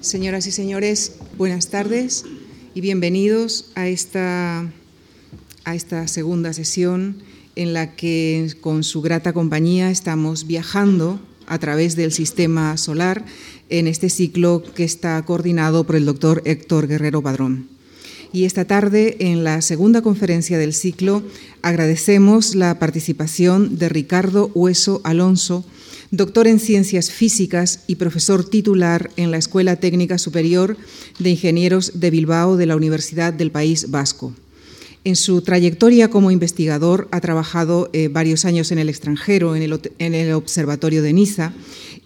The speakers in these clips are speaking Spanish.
Señoras y señores, buenas tardes y bienvenidos a esta, a esta segunda sesión en la que con su grata compañía estamos viajando a través del sistema solar en este ciclo que está coordinado por el doctor Héctor Guerrero Padrón. Y esta tarde, en la segunda conferencia del ciclo, agradecemos la participación de Ricardo Hueso Alonso, doctor en Ciencias Físicas y profesor titular en la Escuela Técnica Superior de Ingenieros de Bilbao de la Universidad del País Vasco. En su trayectoria como investigador ha trabajado eh, varios años en el extranjero, en el, en el Observatorio de Niza,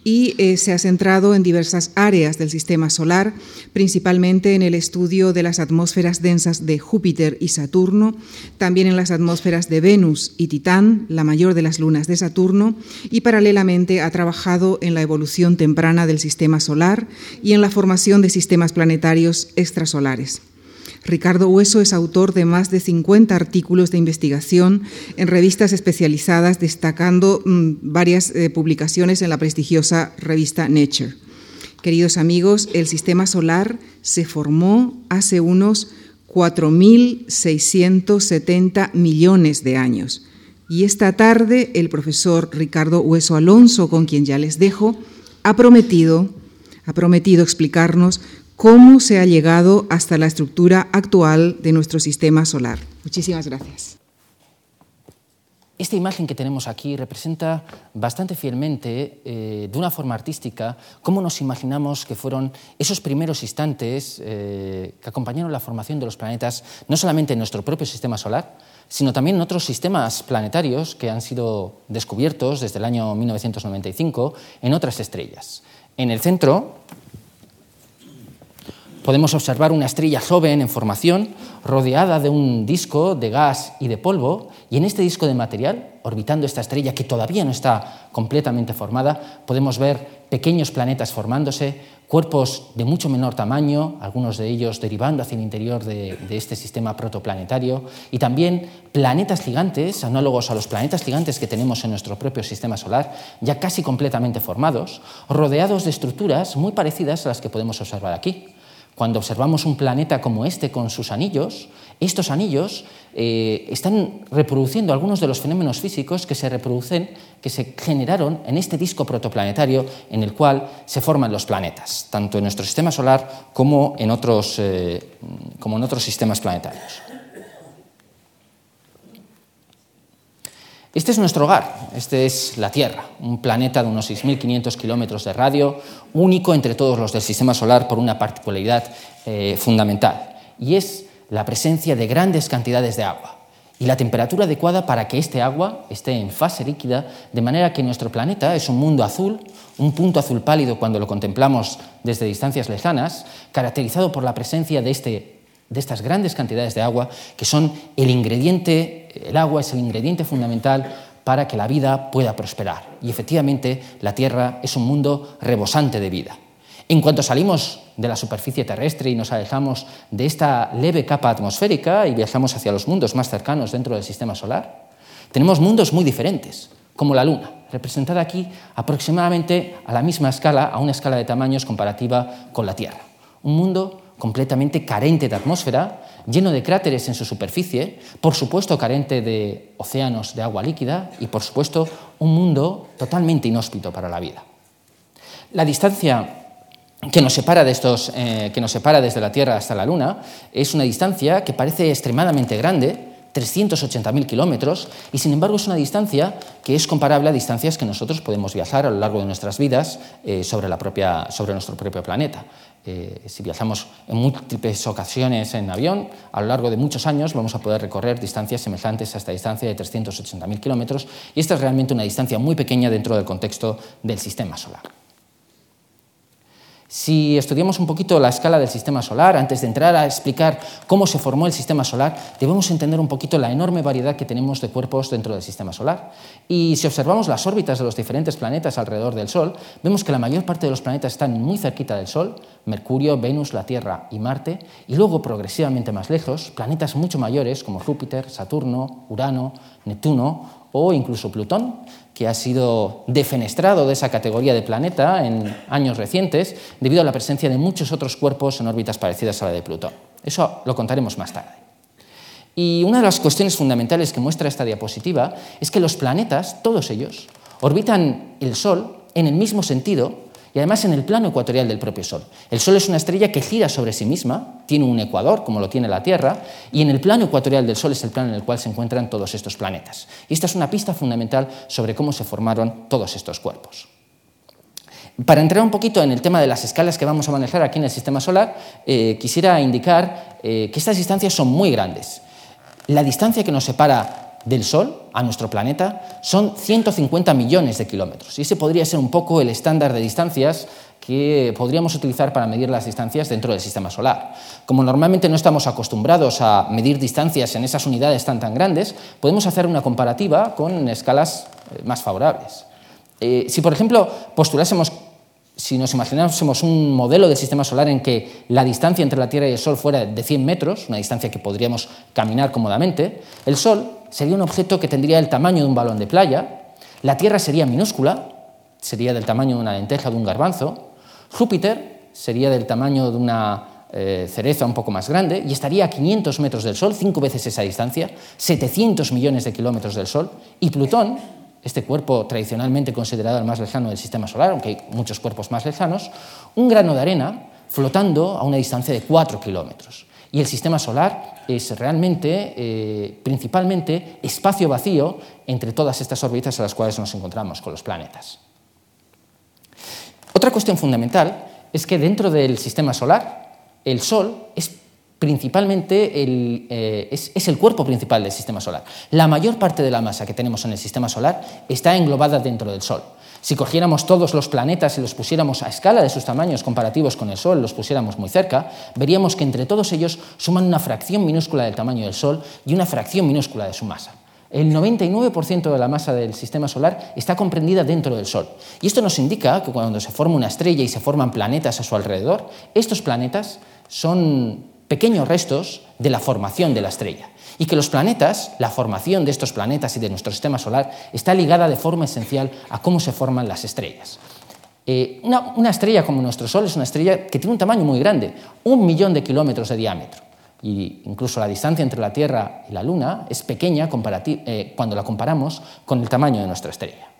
y eh, se ha centrado en diversas áreas del sistema solar, principalmente en el estudio de las atmósferas densas de Júpiter y Saturno, también en las atmósferas de Venus y Titán, la mayor de las lunas de Saturno, y paralelamente ha trabajado en la evolución temprana del sistema solar y en la formación de sistemas planetarios extrasolares. Ricardo Hueso es autor de más de 50 artículos de investigación en revistas especializadas, destacando mm, varias eh, publicaciones en la prestigiosa revista Nature. Queridos amigos, el sistema solar se formó hace unos 4.670 millones de años. Y esta tarde el profesor Ricardo Hueso Alonso, con quien ya les dejo, ha prometido, ha prometido explicarnos cómo se ha llegado hasta la estructura actual de nuestro sistema solar. Muchísimas gracias. Esta imagen que tenemos aquí representa bastante fielmente, eh, de una forma artística, cómo nos imaginamos que fueron esos primeros instantes eh, que acompañaron la formación de los planetas, no solamente en nuestro propio sistema solar, sino también en otros sistemas planetarios que han sido descubiertos desde el año 1995 en otras estrellas. En el centro podemos observar una estrella joven en formación rodeada de un disco de gas y de polvo, y en este disco de material, orbitando esta estrella que todavía no está completamente formada, podemos ver pequeños planetas formándose, cuerpos de mucho menor tamaño, algunos de ellos derivando hacia el interior de, de este sistema protoplanetario, y también planetas gigantes, análogos a los planetas gigantes que tenemos en nuestro propio sistema solar, ya casi completamente formados, rodeados de estructuras muy parecidas a las que podemos observar aquí. Cuando observamos un planeta como este con sus anillos, estos anillos eh, están reproduciendo algunos de los fenómenos físicos que se reproducen, que se generaron en este disco protoplanetario en el cual se forman los planetas, tanto en nuestro sistema solar como en otros, eh, como en otros sistemas planetarios. Este es nuestro hogar, este es la Tierra, un planeta de unos 6.500 kilómetros de radio, único entre todos los del Sistema Solar por una particularidad eh, fundamental, y es la presencia de grandes cantidades de agua y la temperatura adecuada para que este agua esté en fase líquida, de manera que nuestro planeta es un mundo azul, un punto azul pálido cuando lo contemplamos desde distancias lejanas, caracterizado por la presencia de este de estas grandes cantidades de agua, que son el ingrediente, el agua es el ingrediente fundamental para que la vida pueda prosperar. Y efectivamente la Tierra es un mundo rebosante de vida. En cuanto salimos de la superficie terrestre y nos alejamos de esta leve capa atmosférica y viajamos hacia los mundos más cercanos dentro del sistema solar, tenemos mundos muy diferentes, como la Luna, representada aquí aproximadamente a la misma escala, a una escala de tamaños comparativa con la Tierra. Un mundo completamente carente de atmósfera, lleno de cráteres en su superficie, por supuesto carente de océanos de agua líquida y por supuesto un mundo totalmente inhóspito para la vida. La distancia que nos separa, de estos, eh, que nos separa desde la Tierra hasta la Luna es una distancia que parece extremadamente grande, 380.000 kilómetros, y sin embargo es una distancia que es comparable a distancias que nosotros podemos viajar a lo largo de nuestras vidas eh, sobre, nuestro propio planeta. Eh, si viajamos en múltiples ocasiones en avión, a lo largo de muchos años vamos a poder recorrer distancias semejantes a esta distancia de 380.000 kilómetros, y esta es realmente una distancia muy pequeña dentro del contexto del sistema solar. Si estudiamos un poquito la escala del sistema solar, antes de entrar a explicar cómo se formó el sistema solar, debemos entender un poquito la enorme variedad que tenemos de cuerpos dentro del sistema solar. Y si observamos las órbitas de los diferentes planetas alrededor del Sol, vemos que la mayor parte de los planetas están muy cerquita del Sol, Mercurio, Venus, la Tierra y Marte, y luego progresivamente más lejos, planetas mucho mayores como Júpiter, Saturno, Urano, Neptuno o incluso Plutón, que ha sido defenestrado de esa categoría de planeta en años recientes debido a la presencia de muchos otros cuerpos en órbitas parecidas a la de Plutón. Eso lo contaremos más tarde. Y una de las cuestiones fundamentales que muestra esta diapositiva es que los planetas, todos ellos, orbitan el Sol en el mismo sentido y además en el plano ecuatorial del propio Sol. El Sol es una estrella que gira sobre sí misma, tiene un ecuador como lo tiene la Tierra, y en el plano ecuatorial del Sol es el plano en el cual se encuentran todos estos planetas. Y esta es una pista fundamental sobre cómo se formaron todos estos cuerpos. Para entrar un poquito en el tema de las escalas que vamos a manejar aquí en el sistema solar, eh, quisiera indicar eh, que estas distancias son muy grandes. La distancia que nos separa del Sol a nuestro planeta son 150 millones de kilómetros. Y ese podría ser un poco el estándar de distancias que podríamos utilizar para medir las distancias dentro del sistema solar. Como normalmente no estamos acostumbrados a medir distancias en esas unidades tan tan grandes, podemos hacer una comparativa con escalas eh, más favorables. Eh, si, por ejemplo, postulásemos si nos imaginásemos un modelo del sistema solar en que la distancia entre la Tierra y el Sol fuera de 100 metros, una distancia que podríamos caminar cómodamente, el Sol sería un objeto que tendría el tamaño de un balón de playa, la Tierra sería minúscula, sería del tamaño de una lenteja, de un garbanzo, Júpiter sería del tamaño de una eh, cereza un poco más grande y estaría a 500 metros del Sol, cinco veces esa distancia, 700 millones de kilómetros del Sol, y Plutón este cuerpo tradicionalmente considerado el más lejano del sistema solar, aunque hay muchos cuerpos más lejanos, un grano de arena flotando a una distancia de 4 kilómetros. Y el sistema solar es realmente, eh, principalmente, espacio vacío entre todas estas órbitas a las cuales nos encontramos con los planetas. Otra cuestión fundamental es que dentro del sistema solar, el Sol es principalmente eh, es, el cuerpo principal del sistema solar. La mayor parte de la masa que tenemos en el sistema solar está englobada dentro del Sol. Si cogiéramos todos los planetas y los pusiéramos a escala de sus tamaños comparativos con el Sol, los pusiéramos muy cerca, veríamos que entre todos ellos suman una fracción minúscula del tamaño del Sol y una fracción minúscula de su masa. El 99% de la masa del sistema solar está comprendida dentro del Sol. Y esto nos indica que cuando se forma una estrella y se forman planetas a su alrededor, estos planetas son pequeños restos de la formación de la estrella. Y que los planetas, la formación de estos planetas y de nuestro sistema solar, está ligada de forma esencial a cómo se forman las estrellas. Eh, una, estrella como nuestro Sol es una estrella que tiene un tamaño muy grande, un millón de kilómetros de diámetro. Y incluso la distancia entre la Tierra y la Luna es pequeña eh, cuando la comparamos con el tamaño de nuestra estrella.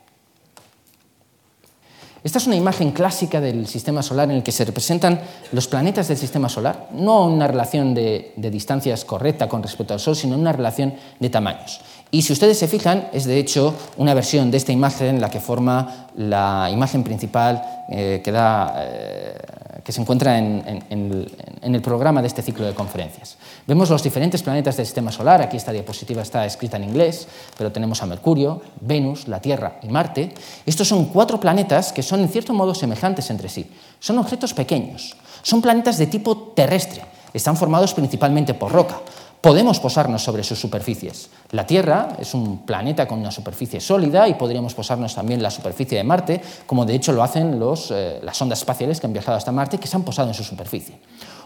Esta es una imagen clásica del sistema solar en el que se representan los planetas del sistema solar, no una relación de, distancias correcta con respecto al Sol, sino una relación de tamaños. Y si ustedes se fijan, es de hecho una versión de esta imagen en la que forma la imagen principal eh, que da eh, que se encuentra en, el programa de este ciclo de conferencias. Vemos los diferentes planetas del sistema solar, aquí esta diapositiva está escrita en inglés, pero tenemos a Mercurio, Venus, la Tierra y Marte. Estos son cuatro planetas que son en cierto modo semejantes entre sí. Son objetos pequeños, son planetas de tipo terrestre, están formados principalmente por roca, podemos posarnos sobre sus superficies. La Tierra es un planeta con una superficie sólida y podríamos posarnos también en la superficie de Marte, como de hecho lo hacen eh, las ondas espaciales que han viajado hasta Marte y que se han posado en su superficie.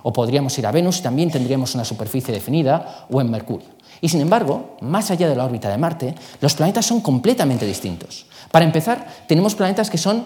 O podríamos ir a Venus y también tendríamos una superficie definida, o en Mercurio. Y sin embargo, más allá de la órbita de Marte, los planetas son completamente distintos. Para empezar, tenemos planetas que son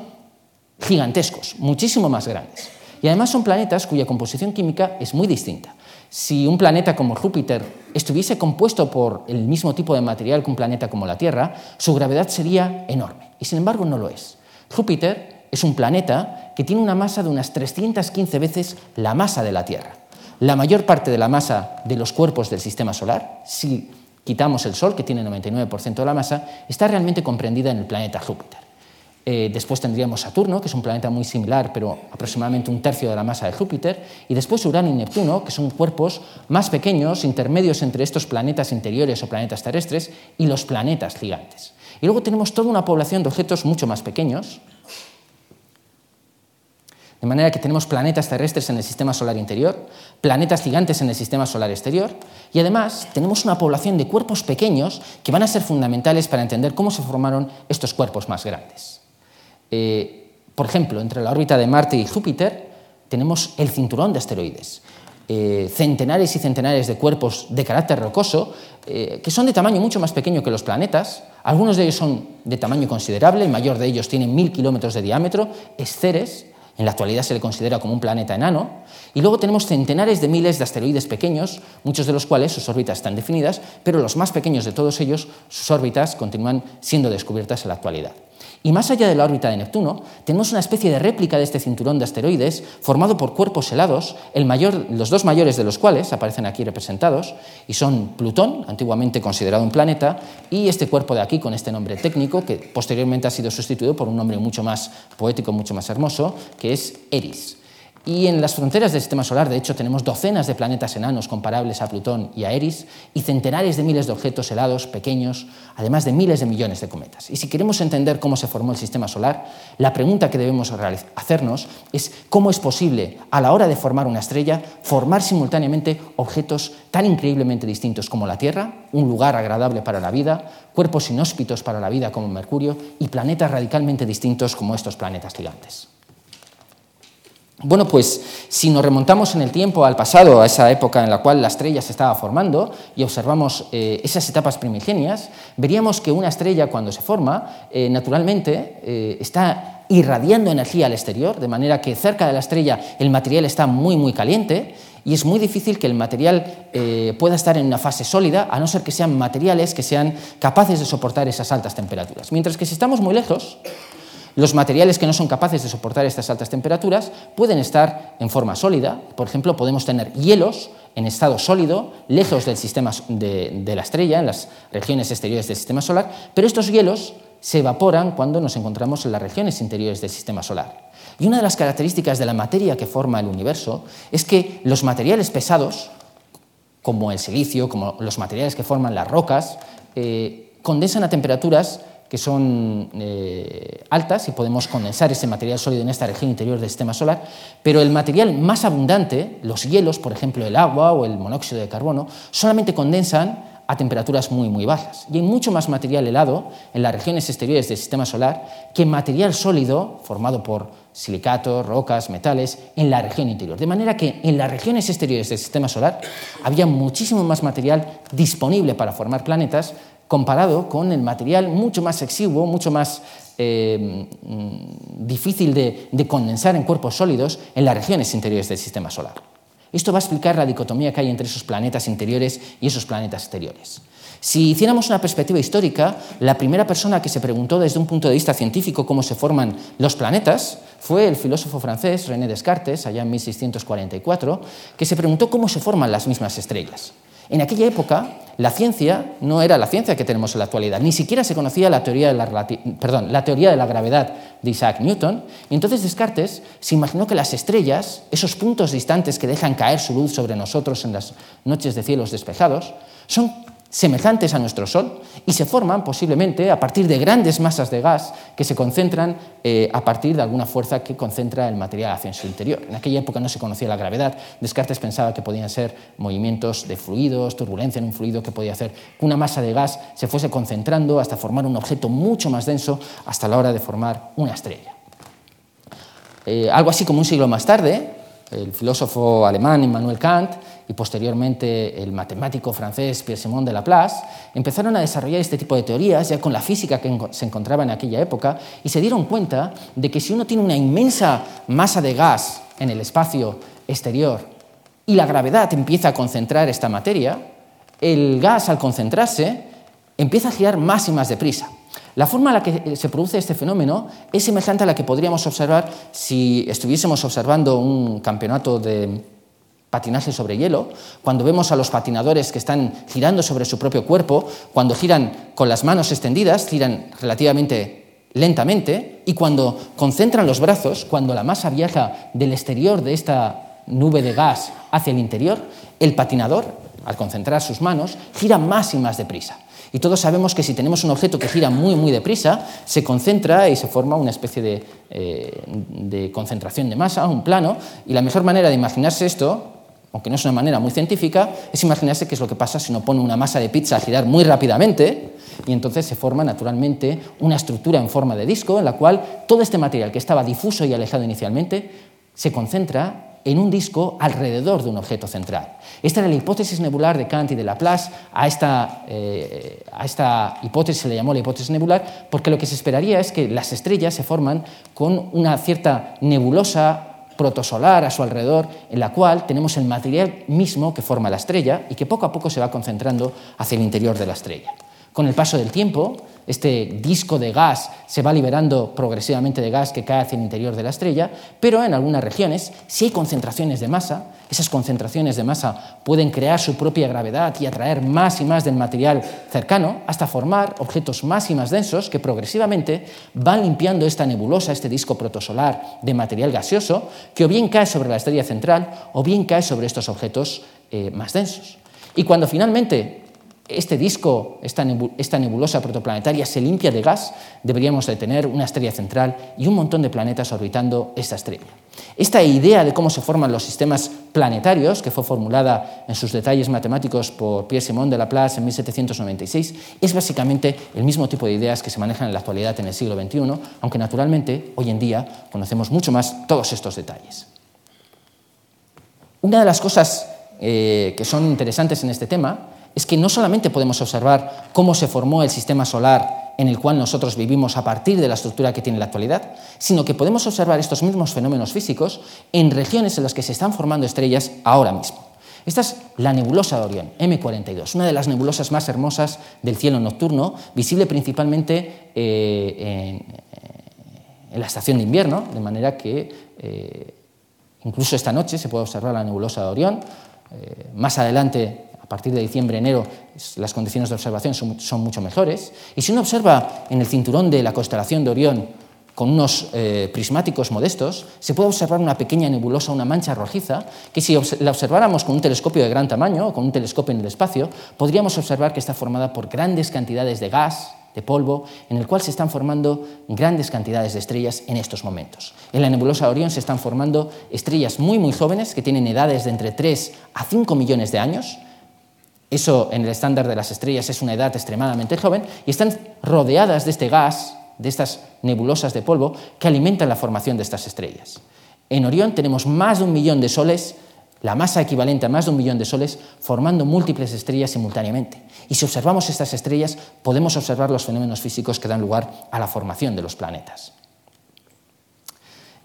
gigantescos, muchísimo más grandes. Y además son planetas cuya composición química es muy distinta. Si un planeta como Júpiter estuviese compuesto por el mismo tipo de material que un planeta como la Tierra, su gravedad sería enorme. Y sin embargo no lo es. Júpiter es un planeta que tiene una masa de unas 315 veces la masa de la Tierra. La mayor parte de la masa de los cuerpos del sistema solar, si quitamos el Sol, que tiene 99% de la masa, está realmente comprendida en el planeta Júpiter. Eh, después tendríamos Saturno, que es un planeta muy similar, pero aproximadamente un tercio de la masa de Júpiter. Y después Urano y Neptuno, que son cuerpos más pequeños, intermedios entre estos planetas interiores o planetas terrestres y los planetas gigantes. Y luego tenemos toda una población de objetos mucho más pequeños. De manera que tenemos planetas terrestres en el sistema solar interior, planetas gigantes en el sistema solar exterior, y además tenemos una población de cuerpos pequeños que van a ser fundamentales para entender cómo se formaron estos cuerpos más grandes. Eh, por ejemplo, entre la órbita de Marte y Júpiter tenemos el cinturón de asteroides. eh, centenares y centenares de cuerpos de carácter rocoso eh, que son de tamaño mucho más pequeño que los planetas. Algunos de ellos son de tamaño considerable, el mayor de ellos tiene mil kilómetros de diámetro, es Ceres, en la actualidad se le considera como un planeta enano. Y luego tenemos centenares de miles de asteroides pequeños, muchos de los cuales sus órbitas están definidas, pero los más pequeños de todos ellos, sus órbitas continúan siendo descubiertas en la actualidad. Y más allá de la órbita de Neptuno, tenemos una especie de réplica de este cinturón de asteroides formado por cuerpos helados, el mayor, los dos mayores de los cuales aparecen aquí representados, y son Plutón, antiguamente considerado un planeta, y este cuerpo de aquí con este nombre técnico, que posteriormente ha sido sustituido por un nombre mucho más poético, mucho más hermoso, que es Eris. Y en las fronteras del sistema solar, de hecho, tenemos docenas de planetas enanos comparables a Plutón y a Eris, y centenares de miles de objetos helados pequeños, además de miles de millones de cometas. Y si queremos entender cómo se formó el sistema solar, la pregunta que debemos hacernos es cómo es posible, a la hora de formar una estrella, formar simultáneamente objetos tan increíblemente distintos como la Tierra, un lugar agradable para la vida, cuerpos inhóspitos para la vida como Mercurio, y planetas radicalmente distintos como estos planetas gigantes. Bueno, pues si nos remontamos en el tiempo al pasado, a esa época en la cual la estrella se estaba formando y observamos eh, esas etapas primigenias, veríamos que una estrella cuando se forma, eh, naturalmente, eh, está irradiando energía al exterior, de manera que cerca de la estrella el material está muy, muy caliente y es muy difícil que el material pueda estar en una fase sólida, a no ser que sean materiales que sean capaces de soportar esas altas temperaturas. Mientras que si estamos muy lejos, los materiales que no son capaces de soportar estas altas temperaturas pueden estar en forma sólida. Por ejemplo, podemos tener hielos en estado sólido, lejos del sistema de, la estrella, en las regiones exteriores del sistema solar, pero estos hielos se evaporan cuando nos encontramos en las regiones interiores del sistema solar. Y una de las características de la materia que forma el universo es que los materiales pesados, como el silicio, como los materiales que forman las rocas, eh, condensan a temperaturas que son eh, altas y podemos condensar ese material sólido en esta región interior del sistema solar, pero el material más abundante, los hielos, por ejemplo el agua o el monóxido de carbono, solamente condensan a temperaturas muy, muy bajas. Y hay mucho más material helado en las regiones exteriores del sistema solar que material sólido formado por silicatos, rocas, metales en la región interior. De manera que en las regiones exteriores del sistema solar había muchísimo más material disponible para formar planetas comparado con el material mucho más exiguo, mucho más eh, mm, difícil de, de condensar en cuerpos sólidos en las regiones interiores del sistema solar. Esto va a explicar la dicotomía que hay entre esos planetas interiores y esos planetas exteriores. Si hiciéramos una perspectiva histórica, la primera persona que se preguntó desde un punto de vista científico cómo se forman los planetas fue el filósofo francés René Descartes, allá en 1644, que se preguntó cómo se forman las mismas estrellas. En aquella época, la ciencia no era la ciencia que tenemos en la actualidad, ni siquiera se conocía la teoría de la, perdón, la teoría de la gravedad de Isaac Newton, y entonces Descartes se imaginó que las estrellas, esos puntos distantes que dejan caer su luz sobre nosotros en las noches de cielos despejados, son semejantes a nuestro Sol y se forman posiblemente a partir de grandes masas de gas que se concentran eh, a partir de alguna fuerza que concentra el material hacia su interior. En aquella época no se conocía la gravedad. Descartes pensaba que podían ser movimientos de fluidos, turbulencia en un fluido que podía hacer que una masa de gas se fuese concentrando hasta formar un objeto mucho más denso hasta la hora de formar una estrella. Eh, algo así como un siglo más tarde, el filósofo alemán Immanuel Kant y posteriormente el matemático francés Pierre-Simon de Laplace, empezaron a desarrollar este tipo de teorías ya con la física que se encontraba en aquella época y se dieron cuenta de que si uno tiene una inmensa masa de gas en el espacio exterior y la gravedad empieza a concentrar esta materia, el gas al concentrarse empieza a girar más y más deprisa. La forma en la que se produce este fenómeno es semejante a la que podríamos observar si estuviésemos observando un campeonato de patinaje sobre hielo, cuando vemos a los patinadores que están girando sobre su propio cuerpo, cuando giran con las manos extendidas, giran relativamente lentamente, y cuando concentran los brazos, cuando la masa viaja del exterior de esta nube de gas hacia el interior, el patinador, al concentrar sus manos, gira más y más deprisa. Y todos sabemos que si tenemos un objeto que gira muy, muy deprisa, se concentra y se forma una especie de, eh, de concentración de masa, un plano, y la mejor manera de imaginarse esto aunque no es una manera muy científica, es imaginarse qué es lo que pasa si uno pone una masa de pizza a girar muy rápidamente y entonces se forma naturalmente una estructura en forma de disco en la cual todo este material que estaba difuso y alejado inicialmente se concentra en un disco alrededor de un objeto central. Esta era la hipótesis nebular de Kant y de Laplace. A esta, eh, a esta hipótesis se le llamó la hipótesis nebular porque lo que se esperaría es que las estrellas se forman con una cierta nebulosa protosolar a su alrededor, en la cual tenemos el material mismo que forma la estrella y que poco a poco se va concentrando hacia el interior de la estrella. Con el paso del tiempo, este disco de gas se va liberando progresivamente de gas que cae hacia el interior de la estrella, pero en algunas regiones, si hay concentraciones de masa, esas concentraciones de masa pueden crear su propia gravedad y atraer más y más del material cercano hasta formar objetos más y más densos que progresivamente van limpiando esta nebulosa, este disco protosolar de material gaseoso, que o bien cae sobre la estrella central o bien cae sobre estos objetos eh, más densos. Y cuando finalmente este disco, esta, nebulosa protoplanetaria se limpia de gas, deberíamos de tener una estrella central y un montón de planetas orbitando esta estrella. Esta idea de cómo se forman los sistemas planetarios, que fue formulada en sus detalles matemáticos por Pierre-Simon de Laplace en 1796, es básicamente el mismo tipo de ideas que se manejan en la actualidad en el siglo XXI, aunque naturalmente hoy en día conocemos mucho más todos estos detalles. Una de las cosas eh, que son interesantes en este tema es que no solamente podemos observar cómo se formó el sistema solar en el cual nosotros vivimos a partir de la estructura que tiene la actualidad, sino que podemos observar estos mismos fenómenos físicos en regiones en las que se están formando estrellas ahora mismo. Esta es la nebulosa de Orión, M42, una de las nebulosas más hermosas del cielo nocturno, visible principalmente eh, en, la estación de invierno, de manera que eh, incluso esta noche se puede observar la nebulosa de Orión. Eh, más adelante partir de diciembre, enero, las condiciones de observación son, mucho mejores. Y si uno observa en el cinturón de la constelación de Orión con unos eh, prismáticos modestos, se puede observar una pequeña nebulosa, una mancha rojiza, que si la observáramos con un telescopio de gran tamaño o con un telescopio en el espacio, podríamos observar que está formada por grandes cantidades de gas, de polvo, en el cual se están formando grandes cantidades de estrellas en estos momentos. En la nebulosa de Orión se están formando estrellas muy, muy jóvenes, que tienen edades de entre 3 a 5 millones de años, eso en el estándar de las estrellas es una edad extremadamente joven y están rodeadas de este gas, de estas nebulosas de polvo que alimentan la formación de estas estrellas. En Orión tenemos más de un millón de soles, la masa equivalente a más de un millón de soles, formando múltiples estrellas simultáneamente. Y si observamos estas estrellas, podemos observar los fenómenos físicos que dan lugar a la formación de los planetas.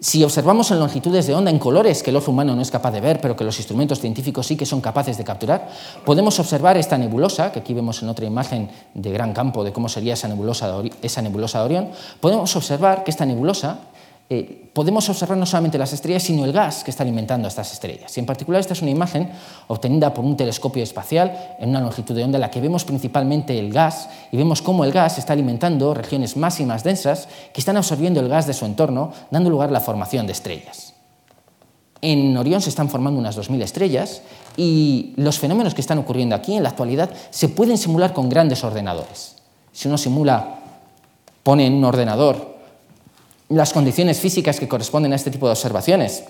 Si observamos en longitudes de onda en colores que el ojo humano no es capaz de ver, pero que los instrumentos científicos sí que son capaces de capturar, podemos observar esta nebulosa, que aquí vemos en otra imagen de gran campo de cómo sería esa nebulosa de, Orión, podemos observar que esta nebulosa eh, podemos observar no solamente las estrellas, sino el gas que está alimentando a estas estrellas. Y en particular esta es una imagen obtenida por un telescopio espacial en una longitud de onda en la que vemos principalmente el gas y vemos cómo el gas está alimentando regiones más y más densas que están absorbiendo el gas de su entorno, dando lugar a la formación de estrellas. En Orión se están formando unas 2.000 estrellas y los fenómenos que están ocurriendo aquí en la actualidad se pueden simular con grandes ordenadores. Si uno simula, pone en un ordenador las condiciones físicas que corresponden a este tipo de observaciones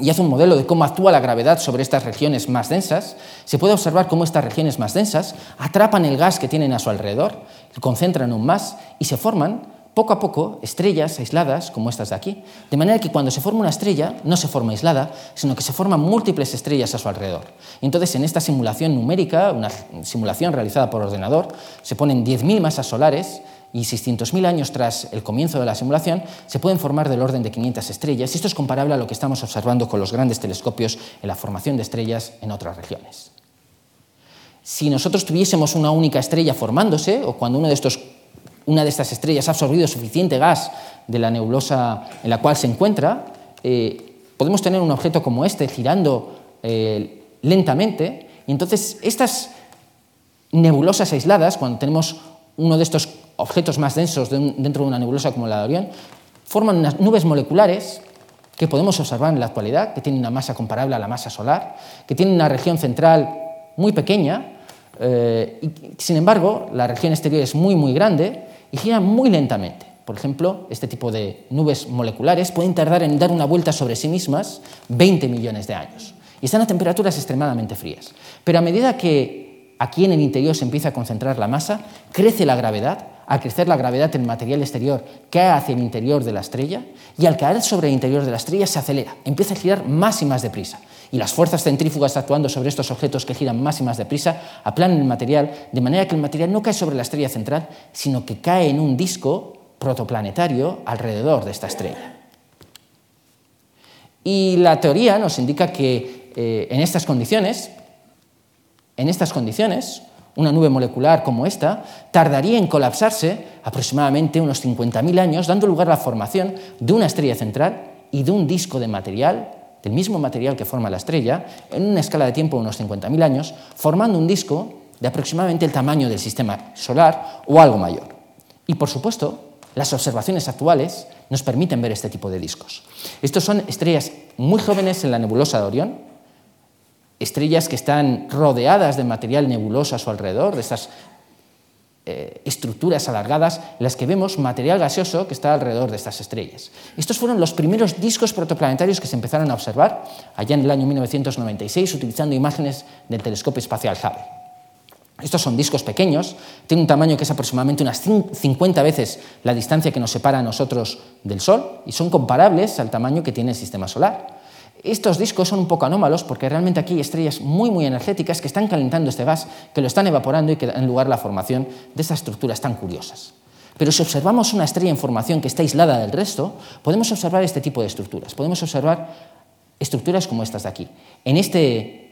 y hace un modelo de cómo actúa la gravedad sobre estas regiones más densas, se puede observar cómo estas regiones más densas atrapan el gas que tienen a su alrededor, concentran aún más y se forman poco a poco estrellas aisladas como estas de aquí, de manera que cuando se forma una estrella no se forma aislada, sino que se forman múltiples estrellas a su alrededor. Entonces en esta simulación numérica, una simulación realizada por ordenador, se ponen 10.000 masas solares y 600.000 años tras el comienzo de la simulación, se pueden formar del orden de 500 estrellas, esto es comparable a lo que estamos observando con los grandes telescopios en la formación de estrellas en otras regiones. Si nosotros tuviésemos una única estrella formándose, o cuando uno de estos, una de estas estrellas ha absorbido suficiente gas de la nebulosa en la cual se encuentra, eh, podemos tener un objeto como este girando eh, lentamente, y entonces estas nebulosas aisladas, cuando tenemos uno de estos objetos más densos dentro de una nebulosa como la de Orión, forman unas nubes moleculares que podemos observar en la actualidad, que tienen una masa comparable a la masa solar, que tienen una región central muy pequeña, eh, y, sin embargo, la región exterior es muy, muy grande y gira muy lentamente. Por ejemplo, este tipo de nubes moleculares pueden tardar en dar una vuelta sobre sí mismas 20 millones de años. Y están a temperaturas extremadamente frías. Pero a medida que aquí en el interior se empieza a concentrar la masa, crece la gravedad al crecer la gravedad del material exterior, cae hacia el interior de la estrella y al caer sobre el interior de la estrella se acelera, empieza a girar más y más deprisa. Y las fuerzas centrífugas actuando sobre estos objetos que giran más y más deprisa aplanan el material de manera que el material no cae sobre la estrella central, sino que cae en un disco protoplanetario alrededor de esta estrella. Y la teoría nos indica que eh, en estas condiciones, en estas condiciones, una nube molecular como esta tardaría en colapsarse aproximadamente unos 50.000 años, dando lugar a la formación de una estrella central y de un disco de material, del mismo material que forma la estrella, en una escala de tiempo de unos 50.000 años, formando un disco de aproximadamente el tamaño del sistema solar o algo mayor. Y por supuesto, las observaciones actuales nos permiten ver este tipo de discos. Estos son estrellas muy jóvenes en la nebulosa de Orión, estrellas que están rodeadas de material nebuloso a su alrededor, de estas eh, estructuras alargadas, en las que vemos material gaseoso que está alrededor de estas estrellas. Estos fueron los primeros discos protoplanetarios que se empezaron a observar allá en el año 1996 utilizando imágenes del telescopio espacial Hubble. Estos son discos pequeños, tienen un tamaño que es aproximadamente unas 50 veces la distancia que nos separa a nosotros del Sol y son comparables al tamaño que tiene el sistema solar. Estos discos son un poco anómalos porque realmente aquí hay estrellas muy muy energéticas que están calentando este gas, que lo están evaporando y que dan lugar a la formación de estas estructuras tan curiosas. Pero si observamos una estrella en formación que está aislada del resto, podemos observar este tipo de estructuras. Podemos observar estructuras como estas de aquí. En este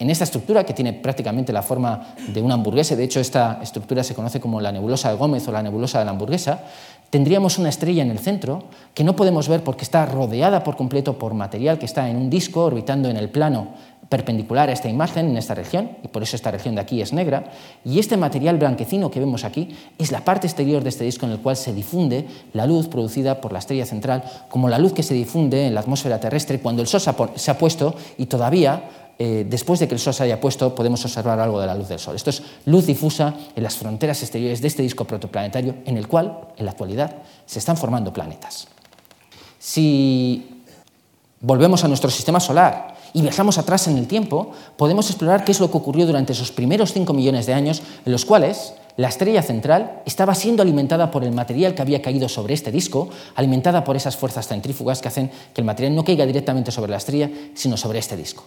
en esta estructura, que tiene prácticamente la forma de una hamburguesa, de hecho esta estructura se conoce como la nebulosa de Gómez o la nebulosa de la hamburguesa, tendríamos una estrella en el centro que no podemos ver porque está rodeada por completo por material que está en un disco orbitando en el plano perpendicular a esta imagen, en esta región, y por eso esta región de aquí es negra, y este material blanquecino que vemos aquí es la parte exterior de este disco en el cual se difunde la luz producida por la estrella central, como la luz que se difunde en la atmósfera terrestre cuando el Sol se ha puesto y todavía eh, después de que el Sol se haya puesto, podemos observar algo de la luz del Sol. Esto es luz difusa en las fronteras exteriores de este disco protoplanetario, en el cual, en la actualidad, se están formando planetas. Si volvemos a nuestro sistema solar y viajamos atrás en el tiempo, podemos explorar qué es lo que ocurrió durante esos primeros 5 millones de años en los cuales la estrella central estaba siendo alimentada por el material que había caído sobre este disco, alimentada por esas fuerzas centrífugas que hacen que el material no caiga directamente sobre la estrella, sino sobre este disco.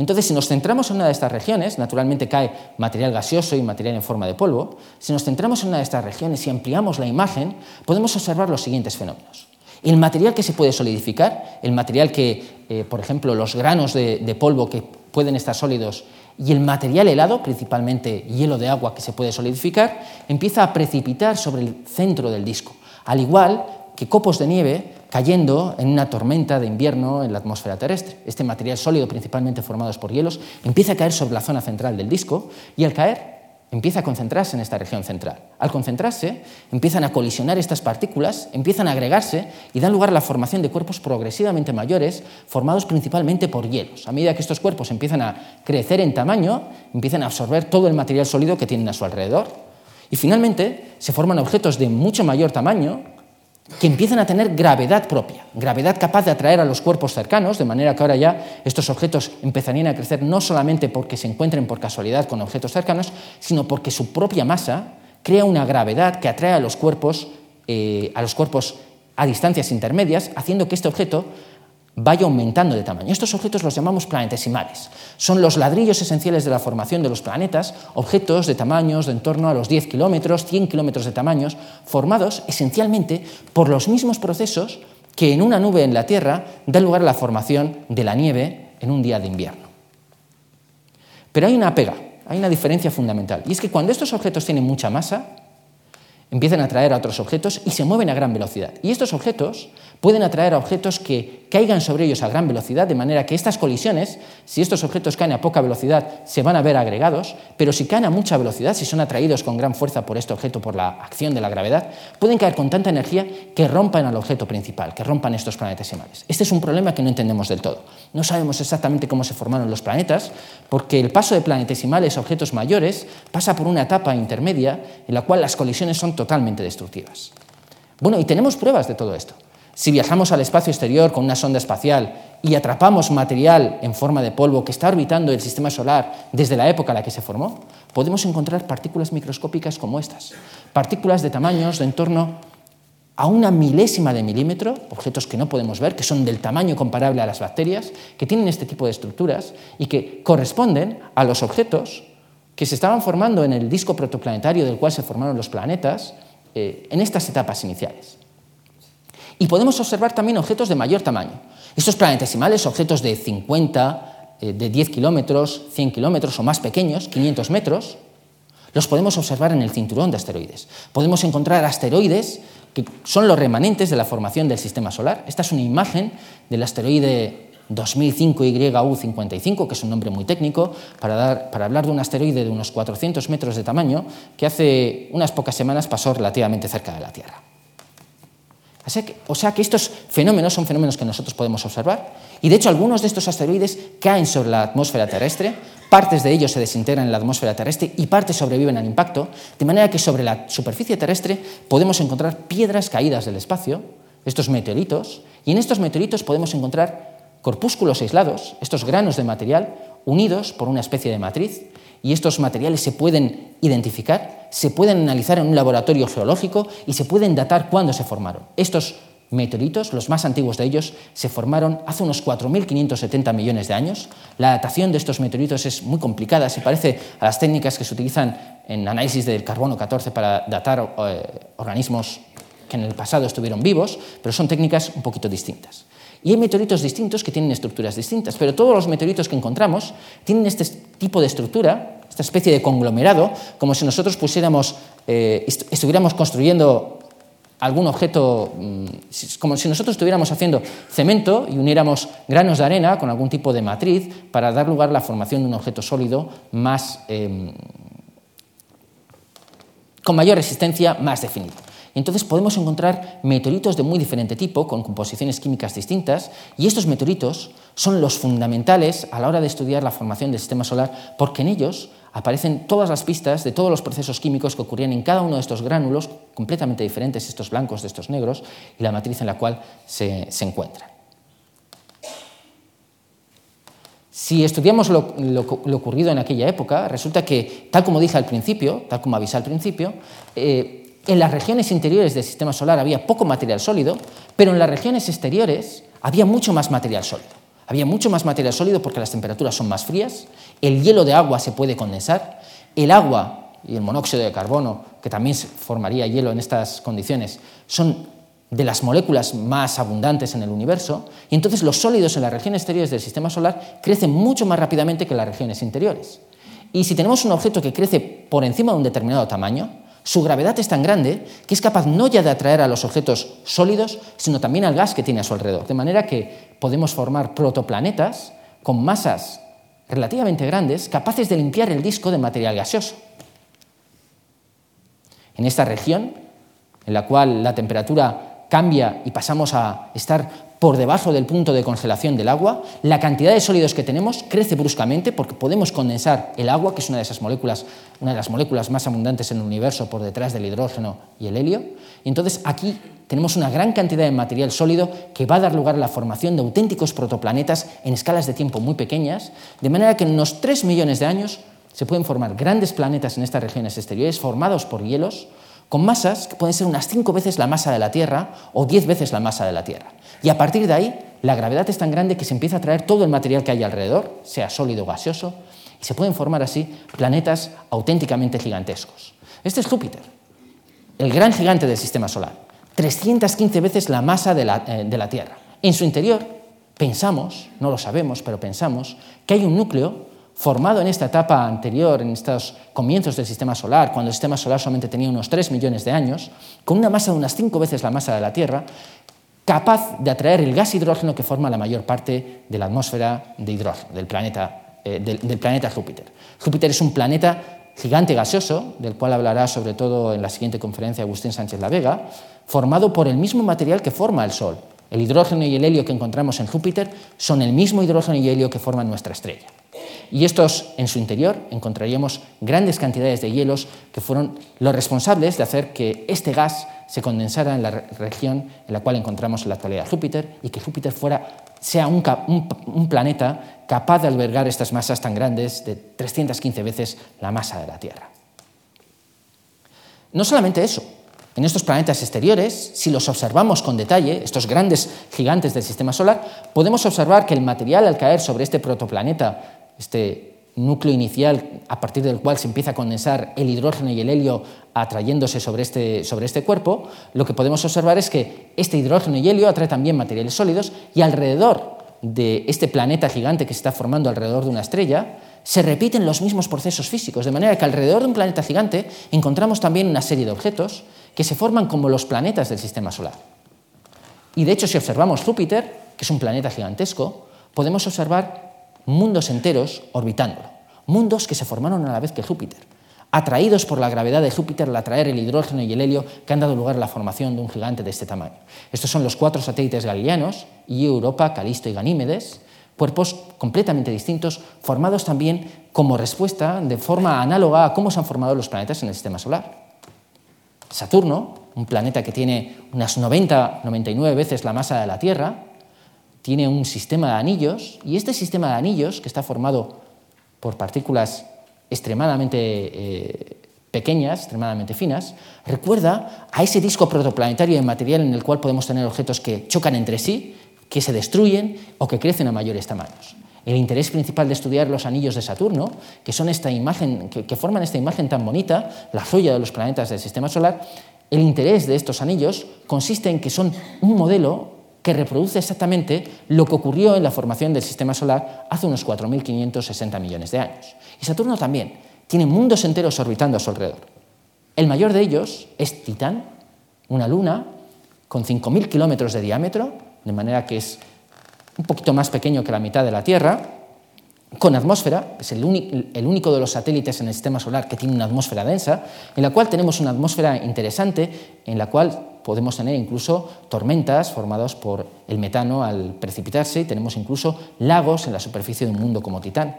Entonces, si nos centramos en una de estas regiones, naturalmente cae material gaseoso y material en forma de polvo, si nos centramos en una de estas regiones y ampliamos la imagen, podemos observar los siguientes fenómenos. El material que se puede solidificar, el material que, eh, por ejemplo, los granos de, de polvo que pueden estar sólidos y el material helado, principalmente hielo de agua que se puede solidificar, empieza a precipitar sobre el centro del disco, al igual que copos de nieve cayendo en una tormenta de invierno en la atmósfera terrestre. Este material sólido, principalmente formado por hielos, empieza a caer sobre la zona central del disco y al caer empieza a concentrarse en esta región central. Al concentrarse, empiezan a colisionar estas partículas, empiezan a agregarse y dan lugar a la formación de cuerpos progresivamente mayores, formados principalmente por hielos. A medida que estos cuerpos empiezan a crecer en tamaño, empiezan a absorber todo el material sólido que tienen a su alrededor. Y finalmente se forman objetos de mucho mayor tamaño, que empiezan a tener gravedad propia, gravedad capaz de atraer a los cuerpos cercanos, de manera que ahora ya estos objetos empezarían a crecer no solamente porque se encuentren por casualidad con objetos cercanos, sino porque su propia masa crea una gravedad que atrae a los cuerpos, eh, a, los cuerpos a distancias intermedias, haciendo que este objeto vaya aumentando de tamaño. Estos objetos los llamamos planetesimales. Son los ladrillos esenciales de la formación de los planetas, objetos de tamaños de en torno a los 10 kilómetros, 100 kilómetros de tamaños, formados esencialmente por los mismos procesos que en una nube en la Tierra dan lugar a la formación de la nieve en un día de invierno. Pero hay una pega, hay una diferencia fundamental, y es que cuando estos objetos tienen mucha masa, empiezan a atraer a otros objetos y se mueven a gran velocidad. Y estos objetos pueden atraer a objetos que caigan sobre ellos a gran velocidad, de manera que estas colisiones, si estos objetos caen a poca velocidad, se van a ver agregados, pero si caen a mucha velocidad, si son atraídos con gran fuerza por este objeto, por la acción de la gravedad, pueden caer con tanta energía que rompan al objeto principal, que rompan estos planetesimales. Este es un problema que no entendemos del todo. No sabemos exactamente cómo se formaron los planetas, porque el paso de planetesimales a objetos mayores pasa por una etapa intermedia en la cual las colisiones son totalmente destructivas. Bueno, y tenemos pruebas de todo esto. Si viajamos al espacio exterior con una sonda espacial y atrapamos material en forma de polvo que está orbitando el sistema solar desde la época en la que se formó, podemos encontrar partículas microscópicas como estas, partículas de tamaños de en torno a una milésima de milímetro, objetos que no podemos ver, que son del tamaño comparable a las bacterias, que tienen este tipo de estructuras y que corresponden a los objetos que se estaban formando en el disco protoplanetario del cual se formaron los planetas eh, en estas etapas iniciales. Y podemos observar también objetos de mayor tamaño. Estos planetesimales, objetos de 50, eh, de 10 kilómetros, 100 kilómetros o más pequeños, 500 metros, los podemos observar en el cinturón de asteroides. Podemos encontrar asteroides que son los remanentes de la formación del sistema solar. Esta es una imagen del asteroide 2005 YU55, que es un nombre muy técnico, para, para, hablar de un asteroide de unos 400 metros de tamaño que hace unas pocas semanas pasó relativamente cerca de la Tierra. O sea que estos fenómenos son fenómenos que nosotros podemos observar. Y de hecho algunos de estos asteroides caen sobre la atmósfera terrestre, partes de ellos se desintegran en la atmósfera terrestre y partes sobreviven al impacto, de manera que sobre la superficie terrestre podemos encontrar piedras caídas del espacio, estos meteoritos, y en estos meteoritos podemos encontrar corpúsculos aislados, estos granos de material unidos por una especie de matriz, y estos materiales se pueden identificar, se pueden analizar en un laboratorio geológico y se pueden datar cuándo se formaron. Estos meteoritos, los más antiguos de ellos, se formaron hace unos 4.570 millones de años. La datación de estos meteoritos es muy complicada, se parece a las técnicas que se utilizan en análisis del carbono 14 para datar eh, organismos que en el pasado estuvieron vivos, pero son técnicas un poquito distintas. Y hay meteoritos distintos que tienen estructuras distintas, pero todos los meteoritos que encontramos tienen este tipo de estructura, esta especie de conglomerado, como si nosotros pusiéramos, eh, estuviéramos construyendo algún objeto, mm, como si nosotros estuviéramos haciendo cemento y uniéramos granos de arena con algún tipo de matriz para dar lugar a la formación de un objeto sólido más, em, con mayor resistencia, más definido. Entonces podemos encontrar meteoritos de muy diferente tipo, con composiciones químicas distintas, y estos meteoritos son los fundamentales a la hora de estudiar la formación del sistema solar, porque en ellos aparecen todas las pistas de todos los procesos químicos que ocurrían en cada uno de estos gránulos, completamente diferentes, estos blancos de estos negros, y la matriz en la cual se, encuentran. Si estudiamos lo, ocurrido en aquella época, resulta que, tal como dije al principio, tal como avisé al principio, eh, en las regiones interiores del sistema solar había poco material sólido, pero en las regiones exteriores había mucho más material sólido. Había mucho más material sólido porque las temperaturas son más frías, el hielo de agua se puede condensar, el agua y el monóxido de carbono, que también formaría hielo en estas condiciones, son de las moléculas más abundantes en el universo, y entonces los sólidos en las regiones exteriores del sistema solar crecen mucho más rápidamente que en las regiones interiores. Y si tenemos un objeto que crece por encima de un determinado tamaño, su gravedad es tan grande que es capaz no ya de atraer a los objetos sólidos, sino también al gas que tiene a su alrededor. De manera que podemos formar protoplanetas con masas relativamente grandes, capaces de limpiar el disco de material gaseoso. En esta región, en la cual la temperatura cambia y pasamos a estar por debajo del punto de congelación del agua, la cantidad de sólidos que tenemos crece bruscamente porque podemos condensar el agua, que es una de esas moléculas, una de las moléculas más abundantes en el universo por detrás del hidrógeno y el helio. Y entonces aquí tenemos una gran cantidad de material sólido que va a dar lugar a la formación de auténticos protoplanetas en escalas de tiempo muy pequeñas, de manera que en unos 3 millones de años se pueden formar grandes planetas en estas regiones exteriores formados por hielos con masas que pueden ser unas 5 veces la masa de la Tierra o 10 veces la masa de la Tierra. Y a partir de ahí, la gravedad es tan grande que se empieza a traer todo el material que hay alrededor, sea sólido o gaseoso, y se pueden formar así planetas auténticamente gigantescos. Este es Júpiter, el gran gigante del sistema solar, 315 veces la masa de la, eh, de la Tierra. En su interior pensamos, no lo sabemos, pero pensamos que hay un núcleo formado en esta etapa anterior, en estos comienzos del sistema solar, cuando el sistema solar solamente tenía unos 3 millones de años, con una masa de unas 5 veces la masa de la Tierra, capaz de atraer el gas hidrógeno que forma la mayor parte de la atmósfera de hidrógeno del planeta, eh, del, planeta Júpiter. Júpiter es un planeta gigante gaseoso, del cual hablará sobre todo en la siguiente conferencia Agustín Sánchez La Vega, formado por el mismo material que forma el Sol. El hidrógeno y el helio que encontramos en Júpiter son el mismo hidrógeno y helio que forman nuestra estrella. Y estos, en su interior, encontraríamos grandes cantidades de hielos que fueron los responsables de hacer que este gas se condensara en la región en la cual encontramos en la actualidad Júpiter y que Júpiter fuera sea un, un planeta capaz de albergar estas masas tan grandes de 315 veces la masa de la Tierra. No solamente eso, en estos planetas exteriores, si los observamos con detalle, estos grandes gigantes del sistema solar, podemos observar que el material al caer sobre este protoplaneta, este núcleo inicial a partir del cual se empieza a condensar el hidrógeno y el helio atrayéndose sobre este, sobre este cuerpo, lo que podemos observar es que este hidrógeno y helio atrae también materiales sólidos y alrededor de este planeta gigante que se está formando alrededor de una estrella, se repiten los mismos procesos físicos, de manera que alrededor de un planeta gigante encontramos también una serie de objetos que se forman como los planetas del sistema solar. Y de hecho, si observamos Júpiter, que es un planeta gigantesco, podemos observar mundos enteros orbitándolo, mundos que se formaron a la vez que Júpiter, atraídos por la gravedad de Júpiter al atraer el hidrógeno y el helio que han dado lugar a la formación de un gigante de este tamaño. Estos son los cuatro satélites galileanos, y Europa, Calisto y Ganímedes, cuerpos completamente distintos, formados también como respuesta de forma análoga a cómo se han formado los planetas en el sistema solar. Saturno, un planeta que tiene unas 90-99 veces la masa de la Tierra, tiene un sistema de anillos y este sistema de anillos, que está formado por partículas extremadamente eh, pequeñas, extremadamente finas, recuerda a ese disco protoplanetario de material en el cual podemos tener objetos que chocan entre sí, que se destruyen o que crecen a mayores tamaños. El interés principal de estudiar los anillos de Saturno, que, son esta imagen, que, forman esta imagen tan bonita, la joya de los planetas del Sistema Solar, el interés de estos anillos consiste en que son un modelo que reproduce exactamente lo que ocurrió en la formación del Sistema Solar hace unos 4.560 millones de años. Y Saturno también tiene mundos enteros orbitando a su alrededor. El mayor de ellos es Titán, una luna con 5.000 kilómetros de diámetro, de manera que es un poquito más pequeño que la mitad de la Tierra, con atmósfera, es el, único de los satélites en el sistema solar que tiene una atmósfera densa, en la cual tenemos una atmósfera interesante, en la cual podemos tener incluso tormentas formadas por el metano al precipitarse y tenemos incluso lagos en la superficie de un mundo como Titán.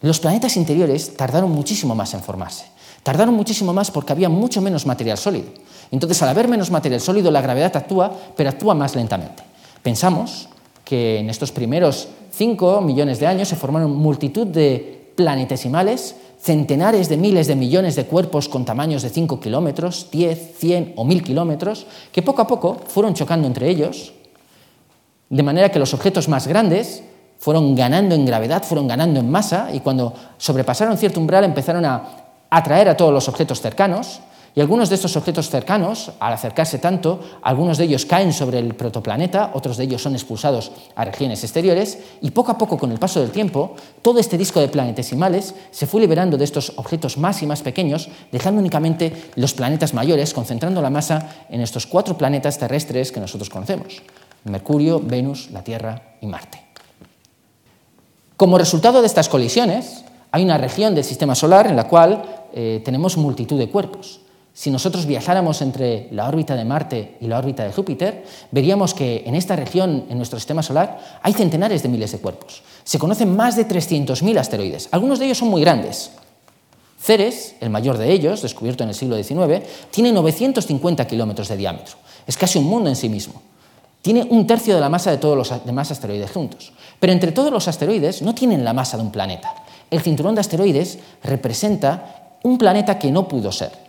Los planetas interiores tardaron muchísimo más en formarse. Tardaron muchísimo más porque había mucho menos material sólido. Entonces, al haber menos material sólido, la gravedad actúa, pero actúa más lentamente. Pensamos que en estos primeros 5 millones de años se formaron multitud de planetesimales, centenares de miles de millones de cuerpos con tamaños de 5 kilómetros, 10, 100 o 1000 kilómetros, que poco a poco fueron chocando entre ellos, de manera que los objetos más grandes fueron ganando en gravedad, fueron ganando en masa, y cuando sobrepasaron cierto umbral empezaron a atraer a todos los objetos cercanos, y algunos de estos objetos cercanos, al acercarse tanto, algunos de ellos caen sobre el protoplaneta, otros de ellos son expulsados a regiones exteriores, y poco a poco, con el paso del tiempo, todo este disco de planetesimales se fue liberando de estos objetos más y más pequeños, dejando únicamente los planetas mayores, concentrando la masa en estos cuatro planetas terrestres que nosotros conocemos, Mercurio, Venus, la Tierra y Marte. Como resultado de estas colisiones, hay una región del sistema solar en la cual eh, tenemos multitud de cuerpos. Si nosotros viajáramos entre la órbita de Marte y la órbita de Júpiter, veríamos que en esta región, en nuestro sistema solar, hay centenares de miles de cuerpos. Se conocen más de 300.000 asteroides. Algunos de ellos son muy grandes. Ceres, el mayor de ellos, descubierto en el siglo XIX, tiene 950 kilómetros de diámetro. Es casi un mundo en sí mismo. Tiene un tercio de la masa de todos los demás asteroides juntos. Pero entre todos los asteroides no tienen la masa de un planeta. El cinturón de asteroides representa un planeta que no pudo ser.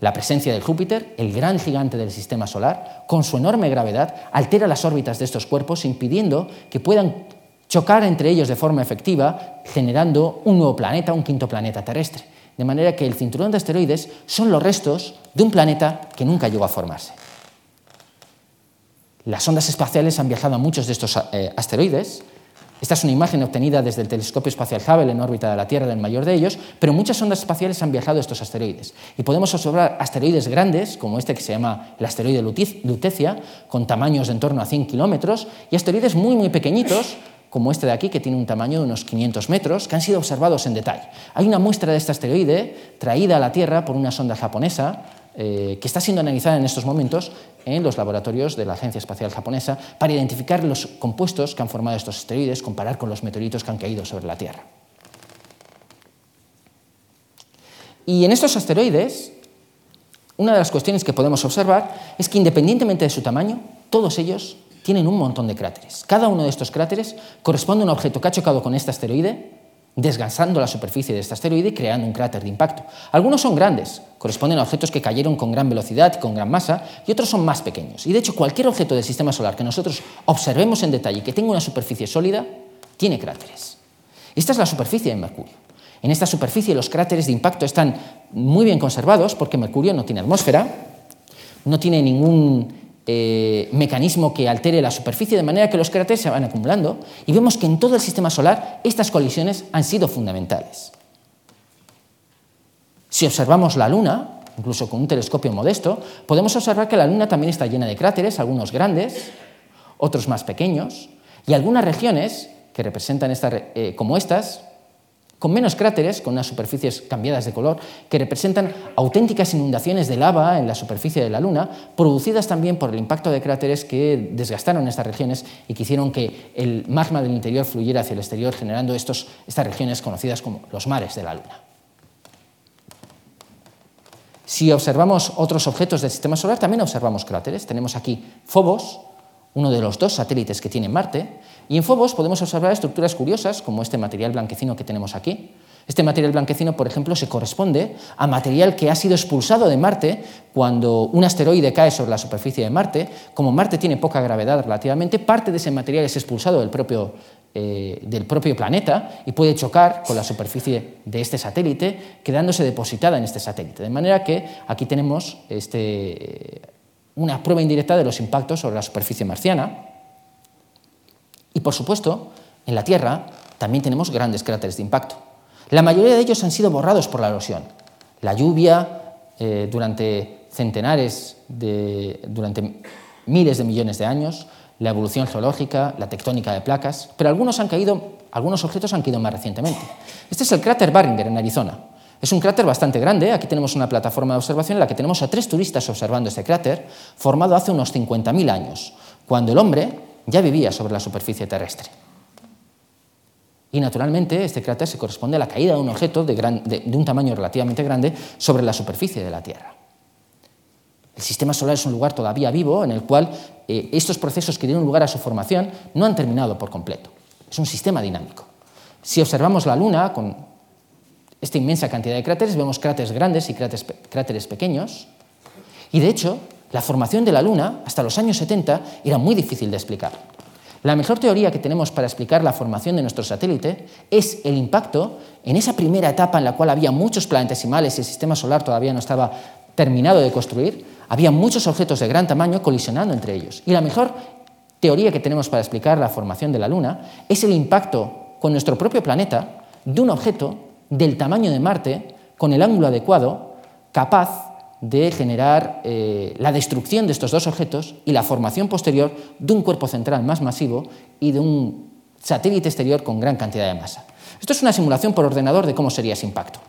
La presencia de Júpiter, el gran gigante del sistema solar, con su enorme gravedad, altera las órbitas de estos cuerpos, impidiendo que puedan chocar entre ellos de forma efectiva, generando un nuevo planeta, un quinto planeta terrestre. De manera que el cinturón de asteroides son los restos de un planeta que nunca llegó a formarse. Las ondas espaciales han viajado a muchos de estos eh, asteroides, esta es una imagen obtenida desde el telescopio espacial Hubble en órbita de la Tierra, del mayor de ellos, pero muchas ondas espaciales han viajado a estos asteroides. Y podemos observar asteroides grandes, como este que se llama el asteroide Lutecia, con tamaños de en torno a 100 kilómetros, y asteroides muy, muy pequeñitos, como este de aquí, que tiene un tamaño de unos 500 metros, que han sido observados en detalle. Hay una muestra de este asteroide traída a la Tierra por una sonda japonesa, eh, que está siendo analizada en estos momentos en los laboratorios de la Agencia Espacial Japonesa para identificar los compuestos que han formado estos asteroides, comparar con los meteoritos que han caído sobre la Tierra. Y en estos asteroides, una de las cuestiones que podemos observar es que independientemente de su tamaño, todos ellos tienen un montón de cráteres. Cada uno de estos cráteres corresponde a un objeto que ha chocado con este asteroide, desgasando la superficie de este asteroide y creando un cráter de impacto. Algunos son grandes, corresponden a objetos que cayeron con gran velocidad y con gran masa, y otros son más pequeños. Y de hecho, cualquier objeto del sistema solar que nosotros observemos en detalle que tenga una superficie sólida, tiene cráteres. Esta es la superficie de Mercurio. En esta superficie los cráteres de impacto están muy bien conservados porque Mercurio no tiene atmósfera, no tiene ningún eh, mecanismo que altere la superficie, de manera que los cráteres se van acumulando y vemos que en todo el sistema solar estas colisiones han sido fundamentales. Si observamos la Luna, incluso con un telescopio modesto, podemos observar que la Luna también está llena de cráteres, algunos grandes, otros más pequeños, y algunas regiones que representan eh, como estas, con menos cráteres, con unas superficies cambiadas de color, que representan auténticas inundaciones de lava en la superficie de la Luna, producidas también por el impacto de cráteres que desgastaron estas regiones y que hicieron que el magma del interior fluyera hacia el exterior, generando estos, estas regiones conocidas como los mares de la Luna. Si observamos otros objetos del sistema solar, también observamos cráteres. Tenemos aquí Phobos, uno de los dos satélites que tiene Marte, y en Phobos podemos observar estructuras curiosas, como este material blanquecino que tenemos aquí. Este material blanquecino, por ejemplo, se corresponde a material que ha sido expulsado de Marte cuando un asteroide cae sobre la superficie de Marte. Como Marte tiene poca gravedad relativamente, parte de ese material es expulsado del propio, eh, del propio planeta y puede chocar con la superficie de este satélite, quedándose depositada en este satélite. De manera que aquí tenemos este, una prueba indirecta de los impactos sobre la superficie marciana. Y por supuesto, en la Tierra también tenemos grandes cráteres de impacto. La mayoría de ellos han sido borrados por la erosión. La lluvia eh, durante centenares, de, durante miles de millones de años, la evolución geológica, la tectónica de placas, pero algunos, han caído, algunos objetos han caído más recientemente. Este es el cráter Barringer en Arizona. Es un cráter bastante grande. Aquí tenemos una plataforma de observación en la que tenemos a tres turistas observando este cráter, formado hace unos 50.000 años, cuando el hombre ya vivía sobre la superficie terrestre. Y naturalmente este cráter se corresponde a la caída de un objeto de, un tamaño relativamente grande sobre la superficie de la Tierra. El sistema solar es un lugar todavía vivo en el cual eh, estos procesos que dieron lugar a su formación no han terminado por completo. Es un sistema dinámico. Si observamos la Luna con esta inmensa cantidad de cráteres, vemos cráteres grandes y cráteres, pequeños. Y de hecho, la formación de la Luna, hasta los años 70, era muy difícil de explicar. La mejor teoría que tenemos para explicar la formación de nuestro satélite es el impacto en esa primera etapa en la cual había muchos planetesimales y el sistema solar todavía no estaba terminado de construir, había muchos objetos de gran tamaño colisionando entre ellos. Y la mejor teoría que tenemos para explicar la formación de la Luna es el impacto con nuestro propio planeta de un objeto del tamaño de Marte con el ángulo adecuado capaz de generar eh, la destrucción de estos dos objetos y la formación posterior de un cuerpo central más masivo y de un satélite exterior con gran cantidad de masa. Esto es una simulación por ordenador de cómo sería ese impacto.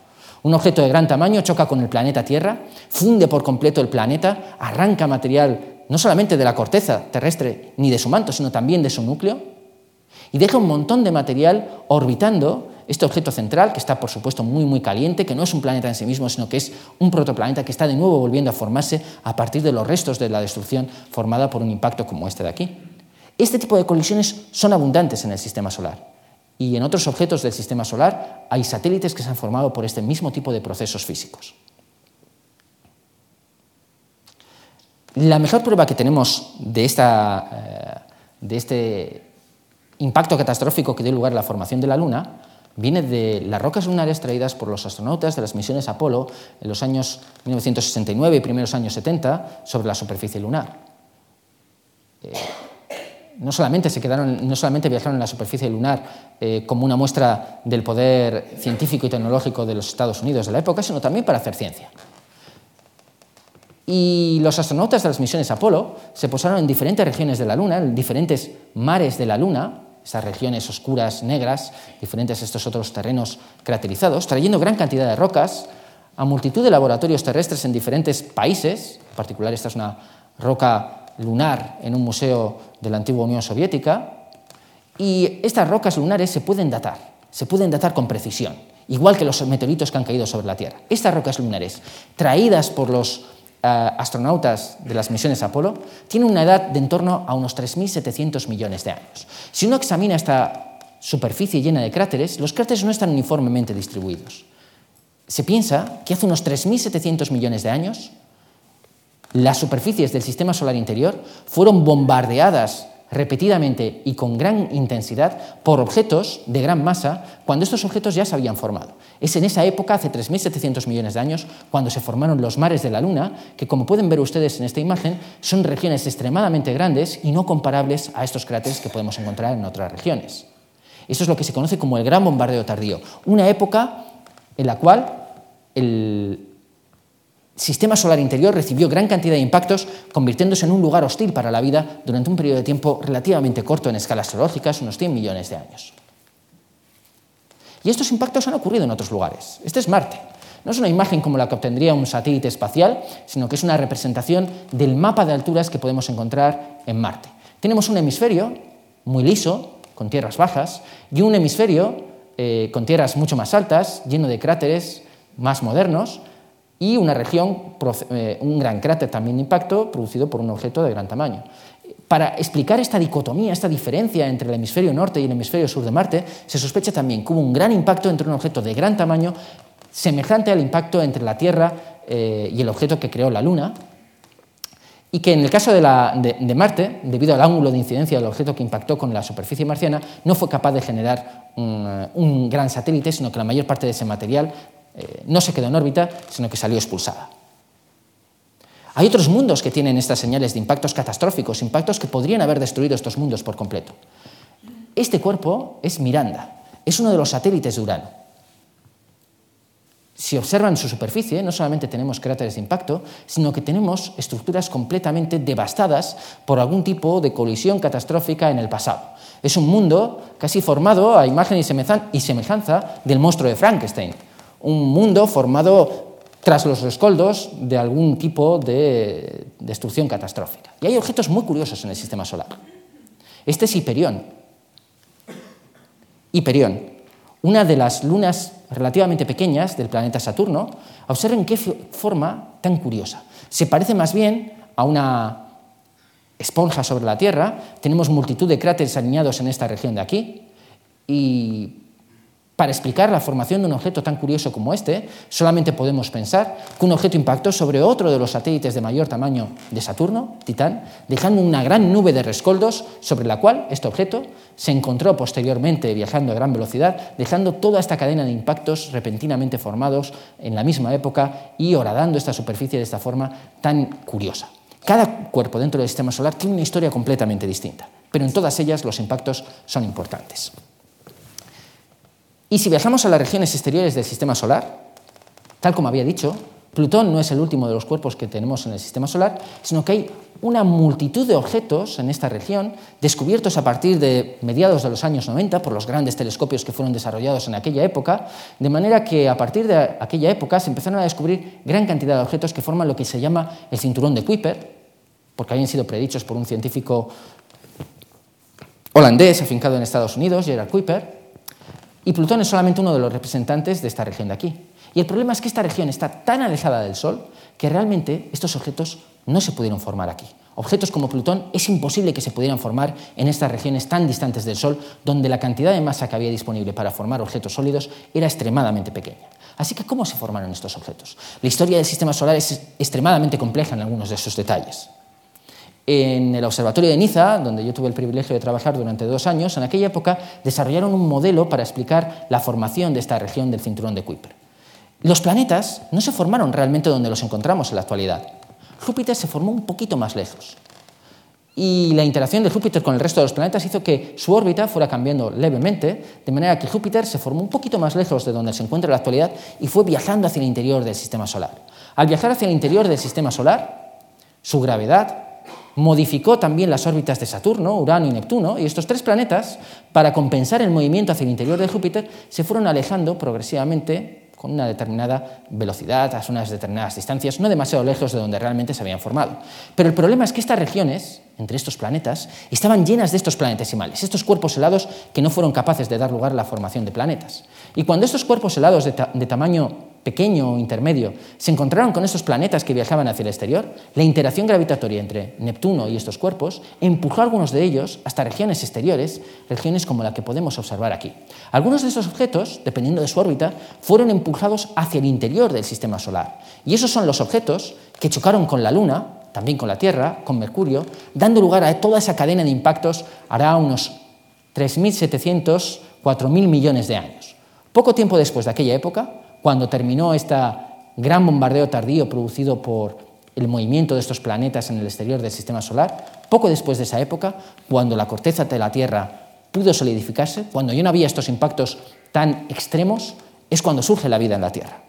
Un objeto de gran tamaño choca con el planeta Tierra, funde por completo el planeta, arranca material no solamente de la corteza terrestre ni de su manto, sino también de su núcleo, y deja un montón de material orbitando este objeto central, que está por supuesto muy muy caliente, que no es un planeta en sí mismo, sino que es un protoplaneta que está de nuevo volviendo a formarse a partir de los restos de la destrucción formada por un impacto como este de aquí. Este tipo de colisiones son abundantes en el sistema solar. Y en otros objetos del sistema solar hay satélites que se han formado por este mismo tipo de procesos físicos. La mejor prueba que tenemos de, esta, eh, de este impacto catastrófico que dio lugar a la formación de la Luna viene de las rocas lunares traídas por los astronautas de las misiones Apolo en los años 1969 y primeros años 70 sobre la superficie lunar. Eh, no, solamente se quedaron, no solamente viajaron en la superficie lunar eh, como una muestra del poder científico y tecnológico de los Estados Unidos de la época, sino también para hacer ciencia. Y los astronautas de las misiones Apolo se posaron en diferentes regiones de la Luna, en diferentes mares de la Luna, esas regiones oscuras, negras, diferentes a estos otros terrenos caracterizados, trayendo gran cantidad de rocas a multitud de laboratorios terrestres en diferentes países, en particular esta es una roca lunar en un museo de la antigua Unión Soviética, y estas rocas lunares se pueden datar, se pueden datar con precisión, igual que los meteoritos que han caído sobre la Tierra. Estas rocas lunares, traídas por los astronautas de las misiones Apolo tienen una edad de en torno a unos 3.700 millones de años. Si uno examina esta superficie llena de cráteres, los cráteres no están uniformemente distribuidos. Se piensa que hace unos 3.700 millones de años las superficies del sistema solar interior fueron bombardeadas repetidamente y con gran intensidad por objetos de gran masa cuando estos objetos ya se habían formado. Es en esa época, hace 3.700 millones de años, cuando se formaron los mares de la Luna, que como pueden ver ustedes en esta imagen, son regiones extremadamente grandes y no comparables a estos cráteres que podemos encontrar en otras regiones. Esto es lo que se conoce como el gran bombardeo tardío, una época en la cual el, sistema solar interior recibió gran cantidad de impactos, convirtiéndose en un lugar hostil para la vida durante un periodo de tiempo relativamente corto en escalas geológicas, unos 100 millones de años. Y estos impactos han ocurrido en otros lugares. Este es Marte. No es una imagen como la que obtendría un satélite espacial, sino que es una representación del mapa de alturas que podemos encontrar en Marte. Tenemos un hemisferio muy liso, con tierras bajas, y un hemisferio eh, con tierras mucho más altas, lleno de cráteres más modernos, y una región, eh, un gran cráter también de impacto producido por un objeto de gran tamaño. Para explicar esta dicotomía, esta diferencia entre el hemisferio norte y el hemisferio sur de Marte, se sospecha también que hubo un gran impacto entre un objeto de gran tamaño, semejante al impacto entre la Tierra eh, y el objeto que creó la Luna, y que en el caso de, Marte, debido al ángulo de incidencia del objeto que impactó con la superficie marciana, no fue capaz de generar un, un gran satélite, sino que la mayor parte de ese material eh, no se quedó en órbita, sino que salió expulsada. Hay otros mundos que tienen estas señales de impactos catastróficos, impactos que podrían haber destruido estos mundos por completo. Este cuerpo es Miranda, es uno de los satélites de Urano. Si observan su superficie, no solamente tenemos cráteres de impacto, sino que tenemos estructuras completamente devastadas por algún tipo de colisión catastrófica en el pasado. Es un mundo casi formado a imagen y semejanza del monstruo de Frankenstein, un mundo formado tras los rescoldos de algún tipo de destrucción catastrófica. Y hay objetos muy curiosos en el sistema solar. Este es Hiperión. Hiperión, una de las lunas relativamente pequeñas del planeta Saturno. Observen qué forma tan curiosa. Se parece más bien a una esponja sobre la Tierra. Tenemos multitud de cráteres alineados en esta región de aquí. Y para explicar la formación de un objeto tan curioso como este, solamente podemos pensar que un objeto impactó sobre otro de los satélites de mayor tamaño de Saturno, Titán, dejando una gran nube de rescoldos sobre la cual este objeto se encontró posteriormente viajando a gran velocidad, dejando toda esta cadena de impactos repentinamente formados en la misma época y horadando esta superficie de esta forma tan curiosa. Cada cuerpo dentro del sistema solar tiene una historia completamente distinta, pero en todas ellas los impactos son importantes. Y si viajamos a las regiones exteriores del sistema solar, tal como había dicho, Plutón no es el último de los cuerpos que tenemos en el sistema solar, sino que hay una multitud de objetos en esta región descubiertos a partir de mediados de los años 90 por los grandes telescopios que fueron desarrollados en aquella época, de manera que a partir de aquella época se empezaron a descubrir gran cantidad de objetos que forman lo que se llama el cinturón de Kuiper, porque habían sido predichos por un científico holandés afincado en Estados Unidos, Gerard Kuiper, y Plutón es solamente uno de los representantes de esta región de aquí. Y el problema es que esta región está tan alejada del Sol que realmente estos objetos no se pudieron formar aquí. Objetos como Plutón es imposible que se pudieran formar en estas regiones tan distantes del Sol, donde la cantidad de masa que había disponible para formar objetos sólidos era extremadamente pequeña. Así que, ¿cómo se formaron estos objetos? La historia del sistema solar es extremadamente compleja en algunos de esos detalles en el Observatorio de Niza, donde yo tuve el privilegio de trabajar durante dos años, en aquella época desarrollaron un modelo para explicar la formación de esta región del cinturón de Kuiper. Los planetas no se formaron realmente donde los encontramos en la actualidad. Júpiter se formó un poquito más lejos. Y la interacción de Júpiter con el resto de los planetas hizo que su órbita fuera cambiando levemente, de manera que Júpiter se formó un poquito más lejos de donde se encuentra en la actualidad y fue viajando hacia el interior del sistema solar. Al viajar hacia el interior del sistema solar, su gravedad modificó también las órbitas de Saturno, Urano y Neptuno, y estos tres planetas, para compensar el movimiento hacia el interior de Júpiter, se fueron alejando progresivamente con una determinada velocidad, a unas determinadas distancias, no demasiado lejos de donde realmente se habían formado. Pero el problema es que estas regiones, entre estos planetas, estaban llenas de estos planetesimales, estos cuerpos helados que no fueron capaces de dar lugar a la formación de planetas. Y cuando estos cuerpos helados de, de tamaño pequeño o intermedio se encontraron con estos planetas que viajaban hacia el exterior, la interacción gravitatoria entre Neptuno y estos cuerpos empujó a algunos de ellos hasta regiones exteriores, regiones como la que podemos observar aquí. Algunos de estos objetos, dependiendo de su órbita, fueron empujados hacia el interior del sistema solar. Y esos son los objetos que chocaron con la Luna, también con la Tierra, con Mercurio, dando lugar a toda esa cadena de impactos hará unos 3.700, 4.000 millones de años. Poco tiempo después de aquella época, cuando terminó este gran bombardeo tardío producido por el movimiento de estos planetas en el exterior del sistema solar, poco después de esa época, cuando la corteza de la Tierra pudo solidificarse, cuando ya no había estos impactos tan extremos, es cuando surge la vida en la Tierra.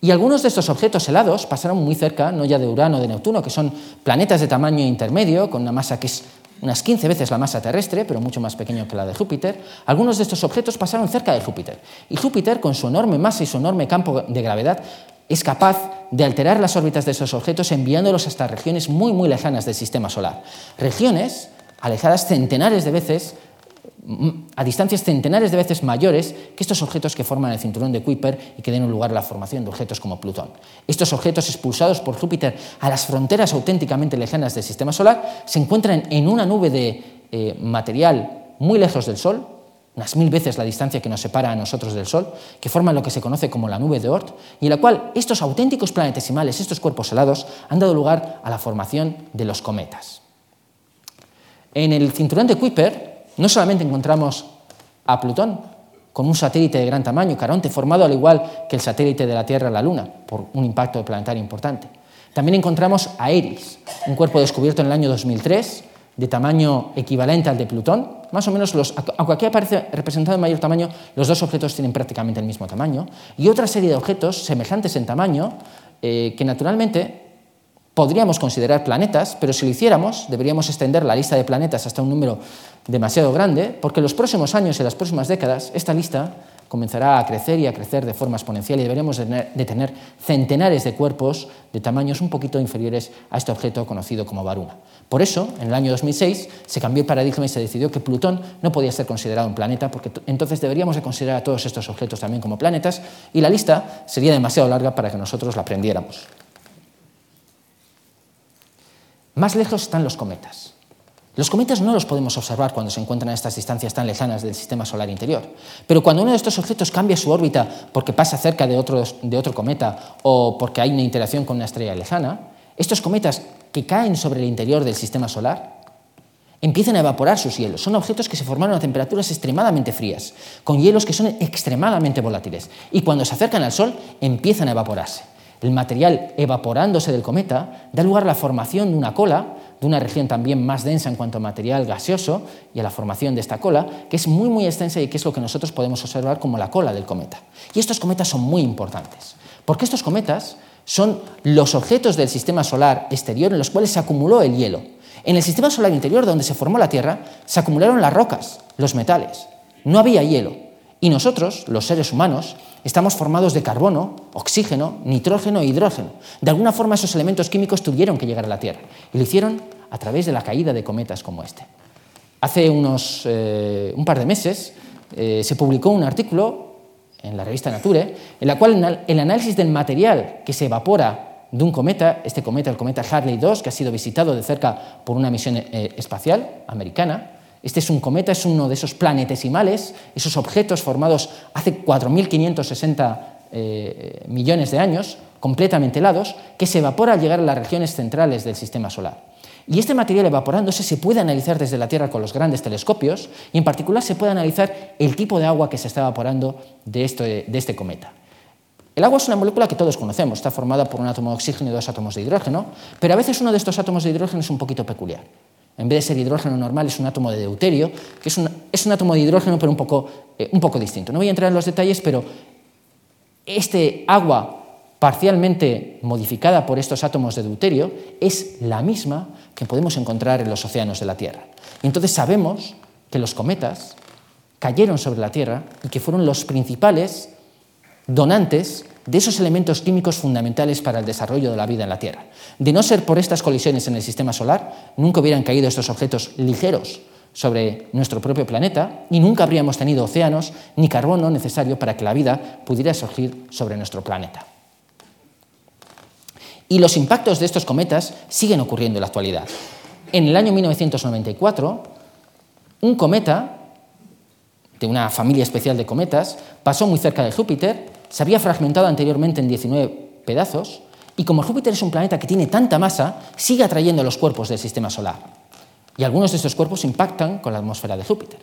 Y algunos de estos objetos helados pasaron muy cerca, no ya de Urano o de Neptuno, que son planetas de tamaño intermedio, con una masa que es unas 15 veces la masa terrestre, pero mucho más pequeño que la de Júpiter, algunos de estos objetos pasaron cerca de Júpiter. Y Júpiter, con su enorme masa y su enorme campo de gravedad, es capaz de alterar las órbitas de esos objetos enviándolos hasta regiones muy, muy lejanas del sistema solar. Regiones alejadas centenares de veces a distancias centenares de veces mayores que estos objetos que forman el cinturón de Kuiper y que den lugar a la formación de objetos como Plutón. Estos objetos expulsados por Júpiter a las fronteras auténticamente lejanas del sistema solar se encuentran en una nube de eh, material muy lejos del Sol, unas mil veces la distancia que nos separa a nosotros del Sol, que forman lo que se conoce como la nube de Oort, y en la cual estos auténticos planetesimales, estos cuerpos helados, han dado lugar a la formación de los cometas. En el cinturón de Kuiper, no solamente encontramos a Plutón, con un satélite de gran tamaño, Caronte, formado al igual que el satélite de la Tierra la Luna, por un impacto planetario importante. También encontramos a Eris, un cuerpo descubierto en el año 2003, de tamaño equivalente al de Plutón. Más o menos, los, aunque aquí aparece representado en mayor tamaño, los dos objetos tienen prácticamente el mismo tamaño. Y otra serie de objetos semejantes en tamaño, eh, que naturalmente podríamos considerar planetas, pero si lo hiciéramos, deberíamos extender la lista de planetas hasta un número demasiado grande, porque en los próximos años y las próximas décadas esta lista comenzará a crecer y a crecer de forma exponencial y deberemos de tener centenares de cuerpos de tamaños un poquito inferiores a este objeto conocido como Varuna. Por eso, en el año 2006, se cambió el paradigma y se decidió que Plutón no podía ser considerado un planeta, porque entonces deberíamos de considerar a todos estos objetos también como planetas, y la lista sería demasiado larga para que nosotros la aprendiéramos. Más lejos están los cometas. Los cometas no los podemos observar cuando se encuentran a estas distancias tan lejanas del sistema solar interior, pero cuando uno de estos objetos cambia su órbita porque pasa cerca de otro, de otro cometa o porque hay una interacción con una estrella lejana, estos cometas que caen sobre el interior del sistema solar empiezan a evaporar sus hielos. Son objetos que se formaron a temperaturas extremadamente frías, con hielos que son extremadamente volátiles, y cuando se acercan al Sol empiezan a evaporarse. El material evaporándose del cometa da lugar a la formación de una cola, de una región también más densa en cuanto a material gaseoso y a la formación de esta cola, que es muy muy extensa y que es lo que nosotros podemos observar como la cola del cometa. Y estos cometas son muy importantes, porque estos cometas son los objetos del sistema solar exterior en los cuales se acumuló el hielo. En el sistema solar interior, donde se formó la Tierra, se acumularon las rocas, los metales. No había hielo. Y nosotros, los seres humanos, estamos formados de carbono, oxígeno, nitrógeno e hidrógeno. De alguna forma esos elementos químicos tuvieron que llegar a la Tierra y lo hicieron a través de la caída de cometas como este. Hace unos, eh, un par de meses eh, se publicó un artículo en la revista Nature en la cual el análisis del material que se evapora de un cometa, este cometa, el cometa Harley 2, que ha sido visitado de cerca por una misión eh, espacial americana, este es un cometa, es uno de esos planetesimales, esos objetos formados hace 4.560 eh, millones de años, completamente helados, que se evapora al llegar a las regiones centrales del sistema solar. Y este material evaporándose se puede analizar desde la Tierra con los grandes telescopios y en particular se puede analizar el tipo de agua que se está evaporando de este, de este cometa. El agua es una molécula que todos conocemos, está formada por un átomo de oxígeno y dos átomos de hidrógeno, pero a veces uno de estos átomos de hidrógeno es un poquito peculiar. En vez de ser hidrógeno normal, es un átomo de deuterio, que es un, es un átomo de hidrógeno, pero un poco, eh, un poco distinto. No voy a entrar en los detalles, pero este agua parcialmente modificada por estos átomos de deuterio es la misma que podemos encontrar en los océanos de la Tierra. Y entonces sabemos que los cometas cayeron sobre la Tierra y que fueron los principales donantes de esos elementos químicos fundamentales para el desarrollo de la vida en la Tierra. De no ser por estas colisiones en el sistema solar, nunca hubieran caído estos objetos ligeros sobre nuestro propio planeta y nunca habríamos tenido océanos ni carbono necesario para que la vida pudiera surgir sobre nuestro planeta. Y los impactos de estos cometas siguen ocurriendo en la actualidad. En el año 1994, un cometa de una familia especial de cometas pasó muy cerca de Júpiter, se había fragmentado anteriormente en 19 pedazos y como Júpiter es un planeta que tiene tanta masa, sigue atrayendo los cuerpos del sistema solar. Y algunos de estos cuerpos impactan con la atmósfera de Júpiter.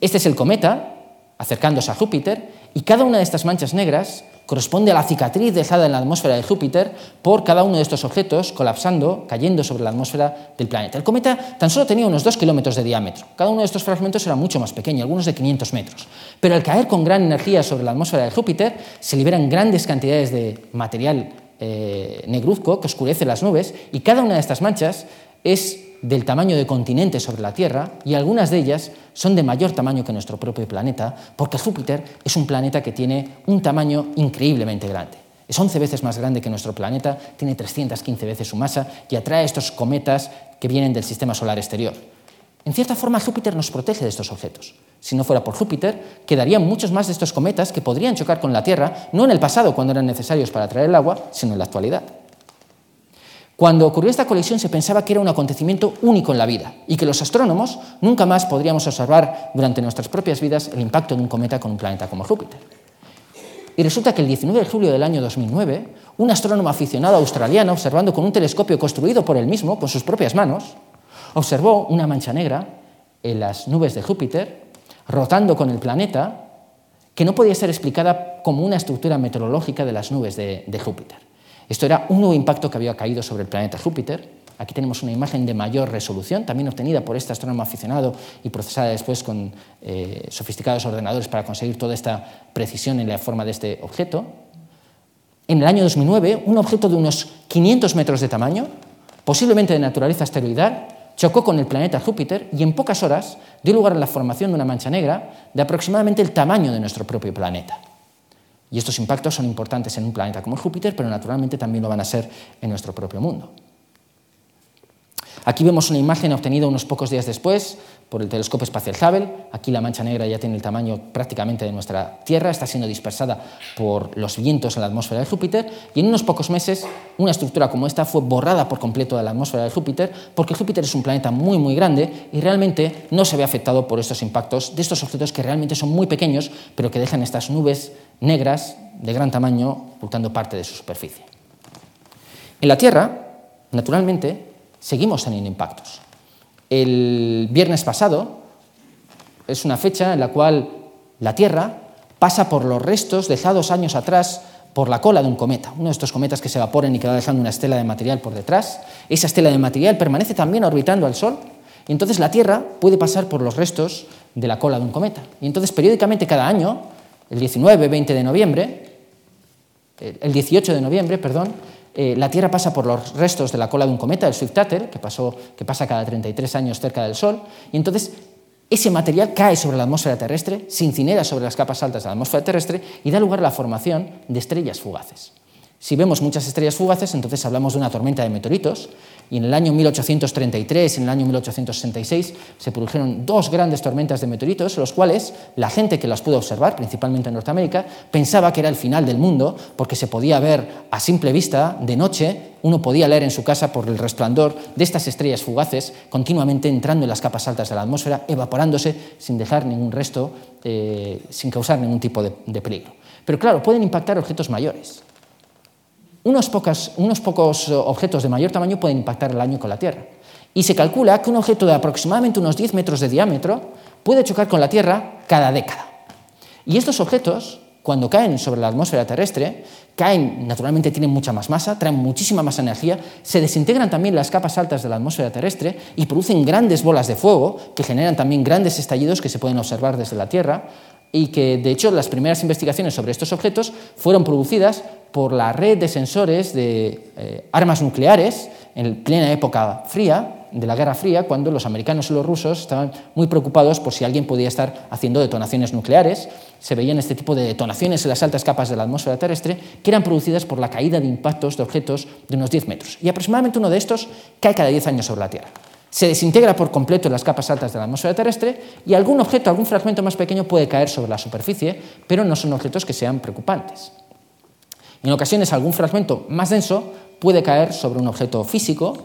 Este es el cometa acercándose a Júpiter y cada una de estas manchas negras corresponde a la cicatriz dejada en la atmósfera de Júpiter por cada uno de estos objetos colapsando, cayendo sobre la atmósfera del planeta. El cometa tan solo tenía unos 2 kilómetros de diámetro. Cada uno de estos fragmentos era mucho más pequeño, algunos de 500 metros. Pero al caer con gran energía sobre la atmósfera de Júpiter, se liberan grandes cantidades de material eh, negruzco que oscurece las nubes y cada una de estas manchas es del tamaño de continentes sobre la Tierra y algunas de ellas son de mayor tamaño que nuestro propio planeta porque Júpiter es un planeta que tiene un tamaño increíblemente grande. Es 11 veces más grande que nuestro planeta, tiene 315 veces su masa y atrae estos cometas que vienen del sistema solar exterior. En cierta forma, Júpiter nos protege de estos objetos. Si no fuera por Júpiter, quedarían muchos más de estos cometas que podrían chocar con la Tierra, no en el pasado, cuando eran necesarios para atraer el agua, sino en la actualidad. Cuando ocurrió esta colisión se pensaba que era un acontecimiento único en la vida y que los astrónomos nunca más podríamos observar durante nuestras propias vidas el impacto de un cometa con un planeta como Júpiter. Y resulta que el 19 de julio del año 2009, un astrónomo aficionado australiano, observando con un telescopio construido por él mismo, con sus propias manos, observó una mancha negra en las nubes de Júpiter, rotando con el planeta, que no podía ser explicada como una estructura meteorológica de las nubes de, de Júpiter. Esto era un nuevo impacto que había caído sobre el planeta Júpiter. Aquí tenemos una imagen de mayor resolución, también obtenida por este astrónomo aficionado y procesada después con eh, sofisticados ordenadores para conseguir toda esta precisión en la forma de este objeto. En el año 2009, un objeto de unos 500 metros de tamaño, posiblemente de naturaleza asteroidal, chocó con el planeta Júpiter y en pocas horas dio lugar a la formación de una mancha negra de aproximadamente el tamaño de nuestro propio planeta. Y estos impactos son importantes en un planeta como Júpiter, pero naturalmente también lo van a ser en nuestro propio mundo. Aquí vemos una imagen obtenida unos pocos días después por el telescopio espacial Hubble. Aquí la mancha negra ya tiene el tamaño prácticamente de nuestra Tierra, está siendo dispersada por los vientos en la atmósfera de Júpiter y en unos pocos meses una estructura como esta fue borrada por completo de la atmósfera de Júpiter porque Júpiter es un planeta muy muy grande y realmente no se ve afectado por estos impactos de estos objetos que realmente son muy pequeños pero que dejan estas nubes negras de gran tamaño ocultando parte de su superficie. En la Tierra, naturalmente, seguimos teniendo impactos. El viernes pasado es una fecha en la cual la Tierra pasa por los restos dejados años atrás por la cola de un cometa, uno de estos cometas que se evaporan y que va dejando una estela de material por detrás. Esa estela de material permanece también orbitando al Sol y entonces la Tierra puede pasar por los restos de la cola de un cometa. Y entonces periódicamente cada año, el 19, 20 de noviembre, el 18 de noviembre, perdón, eh, la Tierra pasa por los restos de la cola de un cometa, el Swift-Tuttle, que, que pasa cada 33 años cerca del Sol, y entonces ese material cae sobre la atmósfera terrestre, se incinera sobre las capas altas de la atmósfera terrestre y da lugar a la formación de estrellas fugaces. Si vemos muchas estrellas fugaces, entonces hablamos de una tormenta de meteoritos, y en el año 1833 y en el año 1866 se produjeron dos grandes tormentas de meteoritos, los cuales la gente que las pudo observar, principalmente en Norteamérica, pensaba que era el final del mundo porque se podía ver a simple vista de noche, uno podía leer en su casa por el resplandor de estas estrellas fugaces continuamente entrando en las capas altas de la atmósfera, evaporándose sin dejar ningún resto, eh, sin causar ningún tipo de peligro. Pero claro, pueden impactar objetos mayores. Unos, pocos objetos de mayor tamaño pueden impactar el año con la Tierra. Y se calcula que un objeto de aproximadamente unos 10 metros de diámetro puede chocar con la Tierra cada década. Y estos objetos, cuando caen sobre la atmósfera terrestre, caen, naturalmente tienen mucha más masa, traen muchísima más energía, se desintegran también las capas altas de la atmósfera terrestre y producen grandes bolas de fuego que generan también grandes estallidos que se pueden observar desde la Tierra y que, de hecho, las primeras investigaciones sobre estos objetos fueron producidas por la red de sensores de eh, armas nucleares en plena época fría, de la Guerra Fría, cuando los americanos y los rusos estaban muy preocupados por si alguien podía estar haciendo detonaciones nucleares. Se veían este tipo de detonaciones en las altas capas de la atmósfera terrestre que eran producidas por la caída de impactos de objetos de unos 10 metros. Y aproximadamente uno de estos cae cada 10 años sobre la Tierra. se desintegra por completo en las capas altas de la atmósfera terrestre y algún objeto, algún fragmento más pequeño puede caer sobre la superficie, pero no son objetos que sean preocupantes. En ocasiones algún fragmento más denso puede caer sobre un objeto físico,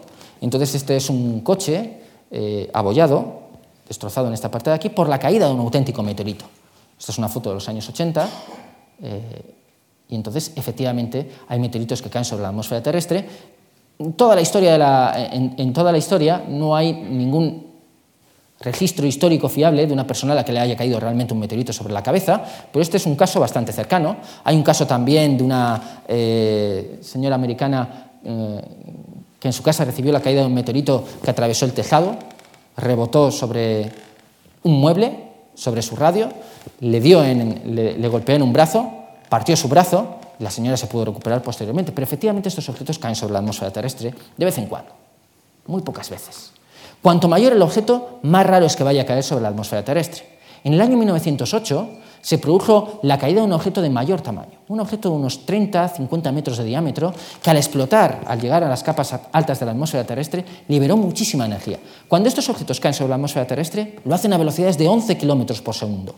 entonces este es un coche eh, abollado, destrozado en esta parte de aquí, por la caída de un auténtico meteorito. Esta es una foto de los años 80. Eh, y entonces, efectivamente, hay meteoritos que caen sobre la atmósfera terrestre toda la historia en, toda la historia no hay ningún registro histórico fiable de una persona a la que le haya caído realmente un meteorito sobre la cabeza, pero este es un caso bastante cercano. Hay un caso también de una eh, señora americana eh, que en su casa recibió la caída de un meteorito que atravesó el tejado, rebotó sobre un mueble, sobre su radio, le, dio le golpeó en un brazo, partió su brazo la señora se pudo recuperar posteriormente, pero efectivamente estos objetos caen sobre la atmósfera terrestre de vez en cuando, muy pocas veces. Cuanto mayor el objeto, más raro es que vaya a caer sobre la atmósfera terrestre. En el año 1908 se produjo la caída de un objeto de mayor tamaño, un objeto de unos 30-50 metros de diámetro, que al explotar, al llegar a las capas altas de la atmósfera terrestre, liberó muchísima energía. Cuando estos objetos caen sobre la atmósfera terrestre, lo hacen a velocidades de 11 kilómetros por segundo,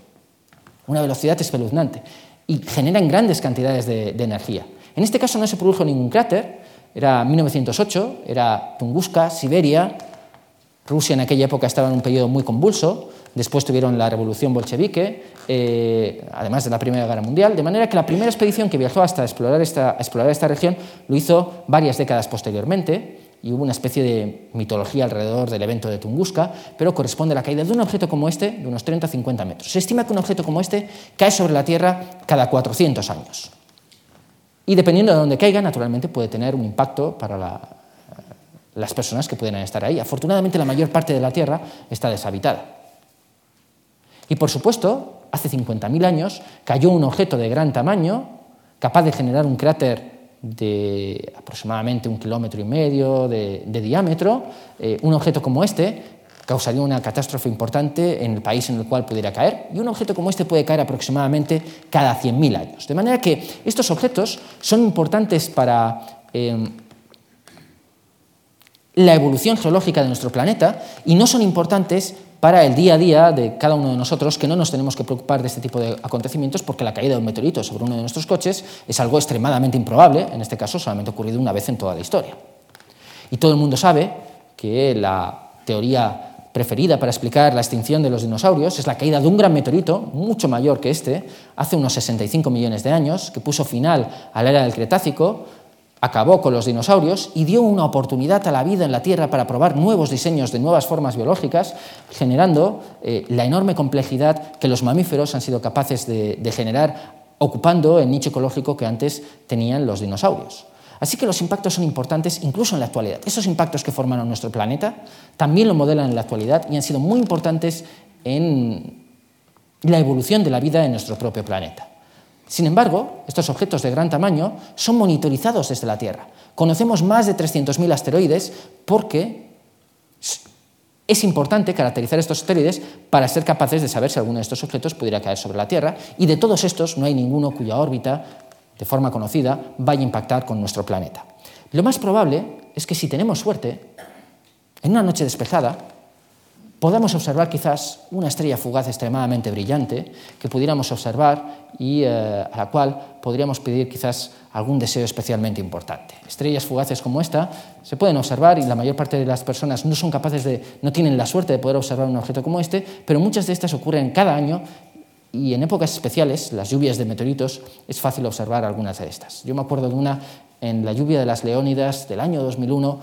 una velocidad espeluznante y generan grandes cantidades de, energía. En este caso no se produjo ningún cráter, era 1908, era Tunguska, Siberia, Rusia en aquella época estaba en un periodo muy convulso, después tuvieron la revolución bolchevique, eh, además de la Primera Guerra Mundial, de manera que la primera expedición que viajó hasta explorar esta, explorar esta región lo hizo varias décadas posteriormente, y hubo una especie de mitología alrededor del evento de Tunguska, pero corresponde a la caída de un objeto como este de unos 30-50 metros. Se estima que un objeto como este cae sobre la Tierra cada 400 años. Y dependiendo de dónde caiga, naturalmente puede tener un impacto para las personas que pueden estar ahí. Afortunadamente, la mayor parte de la Tierra está deshabitada. Y por supuesto, hace 50.000 años cayó un objeto de gran tamaño, capaz de generar un cráter de aproximadamente un kilómetro y medio de, diámetro, eh, un objeto como este causaría una catástrofe importante en el país en el cual pudiera caer, y un objeto como este puede caer aproximadamente cada 100.000 años. De manera que estos objetos son importantes para eh, la evolución geológica de nuestro planeta y no son importantes para el día a día de cada uno de nosotros, que no nos tenemos que preocupar de este tipo de acontecimientos porque la caída de un meteorito sobre uno de nuestros coches es algo extremadamente improbable, en este caso solamente ha ocurrido una vez en toda la historia. Y todo el mundo sabe que la teoría preferida para explicar la extinción de los dinosaurios es la caída de un gran meteorito, mucho mayor que este, hace unos 65 millones de años, que puso final a la era del Cretácico, acabó con los dinosaurios y dio una oportunidad a la vida en la Tierra para probar nuevos diseños de nuevas formas biológicas, generando eh, la enorme complejidad que los mamíferos han sido capaces de, de generar ocupando el nicho ecológico que antes tenían los dinosaurios. Así que los impactos son importantes incluso en la actualidad. Esos impactos que formaron nuestro planeta también lo modelan en la actualidad y han sido muy importantes en la evolución de la vida en nuestro propio planeta. Sin embargo, estos objetos de gran tamaño son monitorizados desde la Tierra. Conocemos más de 300.000 asteroides porque es importante caracterizar estos asteroides para ser capaces de saber si alguno de estos objetos pudiera caer sobre la Tierra y de todos estos no hay ninguno cuya órbita, de forma conocida, vaya a impactar con nuestro planeta. Lo más probable es que si tenemos suerte, en una noche despejada, podamos observar quizás una estrella fugaz extremadamente brillante que pudiéramos observar y eh, a la cual podríamos pedir quizás algún deseo especialmente importante. Estrellas fugaces como esta se pueden observar y la mayor parte de las personas no son capaces de, no tienen la suerte de poder observar un objeto como este, pero muchas de estas ocurren cada año y en épocas especiales, las lluvias de meteoritos, es fácil observar algunas de estas. Yo me acuerdo de una en la lluvia de las Leónidas del año 2001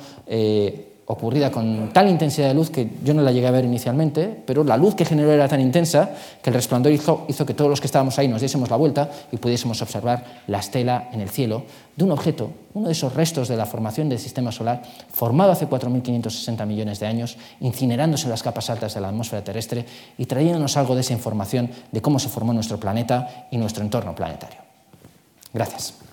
ocurrida con tal intensidad de luz que yo no la llegué a ver inicialmente, pero la luz que generó era tan intensa que el resplandor hizo, que todos los que estábamos ahí nos diésemos la vuelta y pudiésemos observar la estela en el cielo de un objeto, uno de esos restos de la formación del sistema solar, formado hace 4.560 millones de años, incinerándose en las capas altas de la atmósfera terrestre y trayéndonos algo de esa información de cómo se formó nuestro planeta y nuestro entorno planetario. Gracias.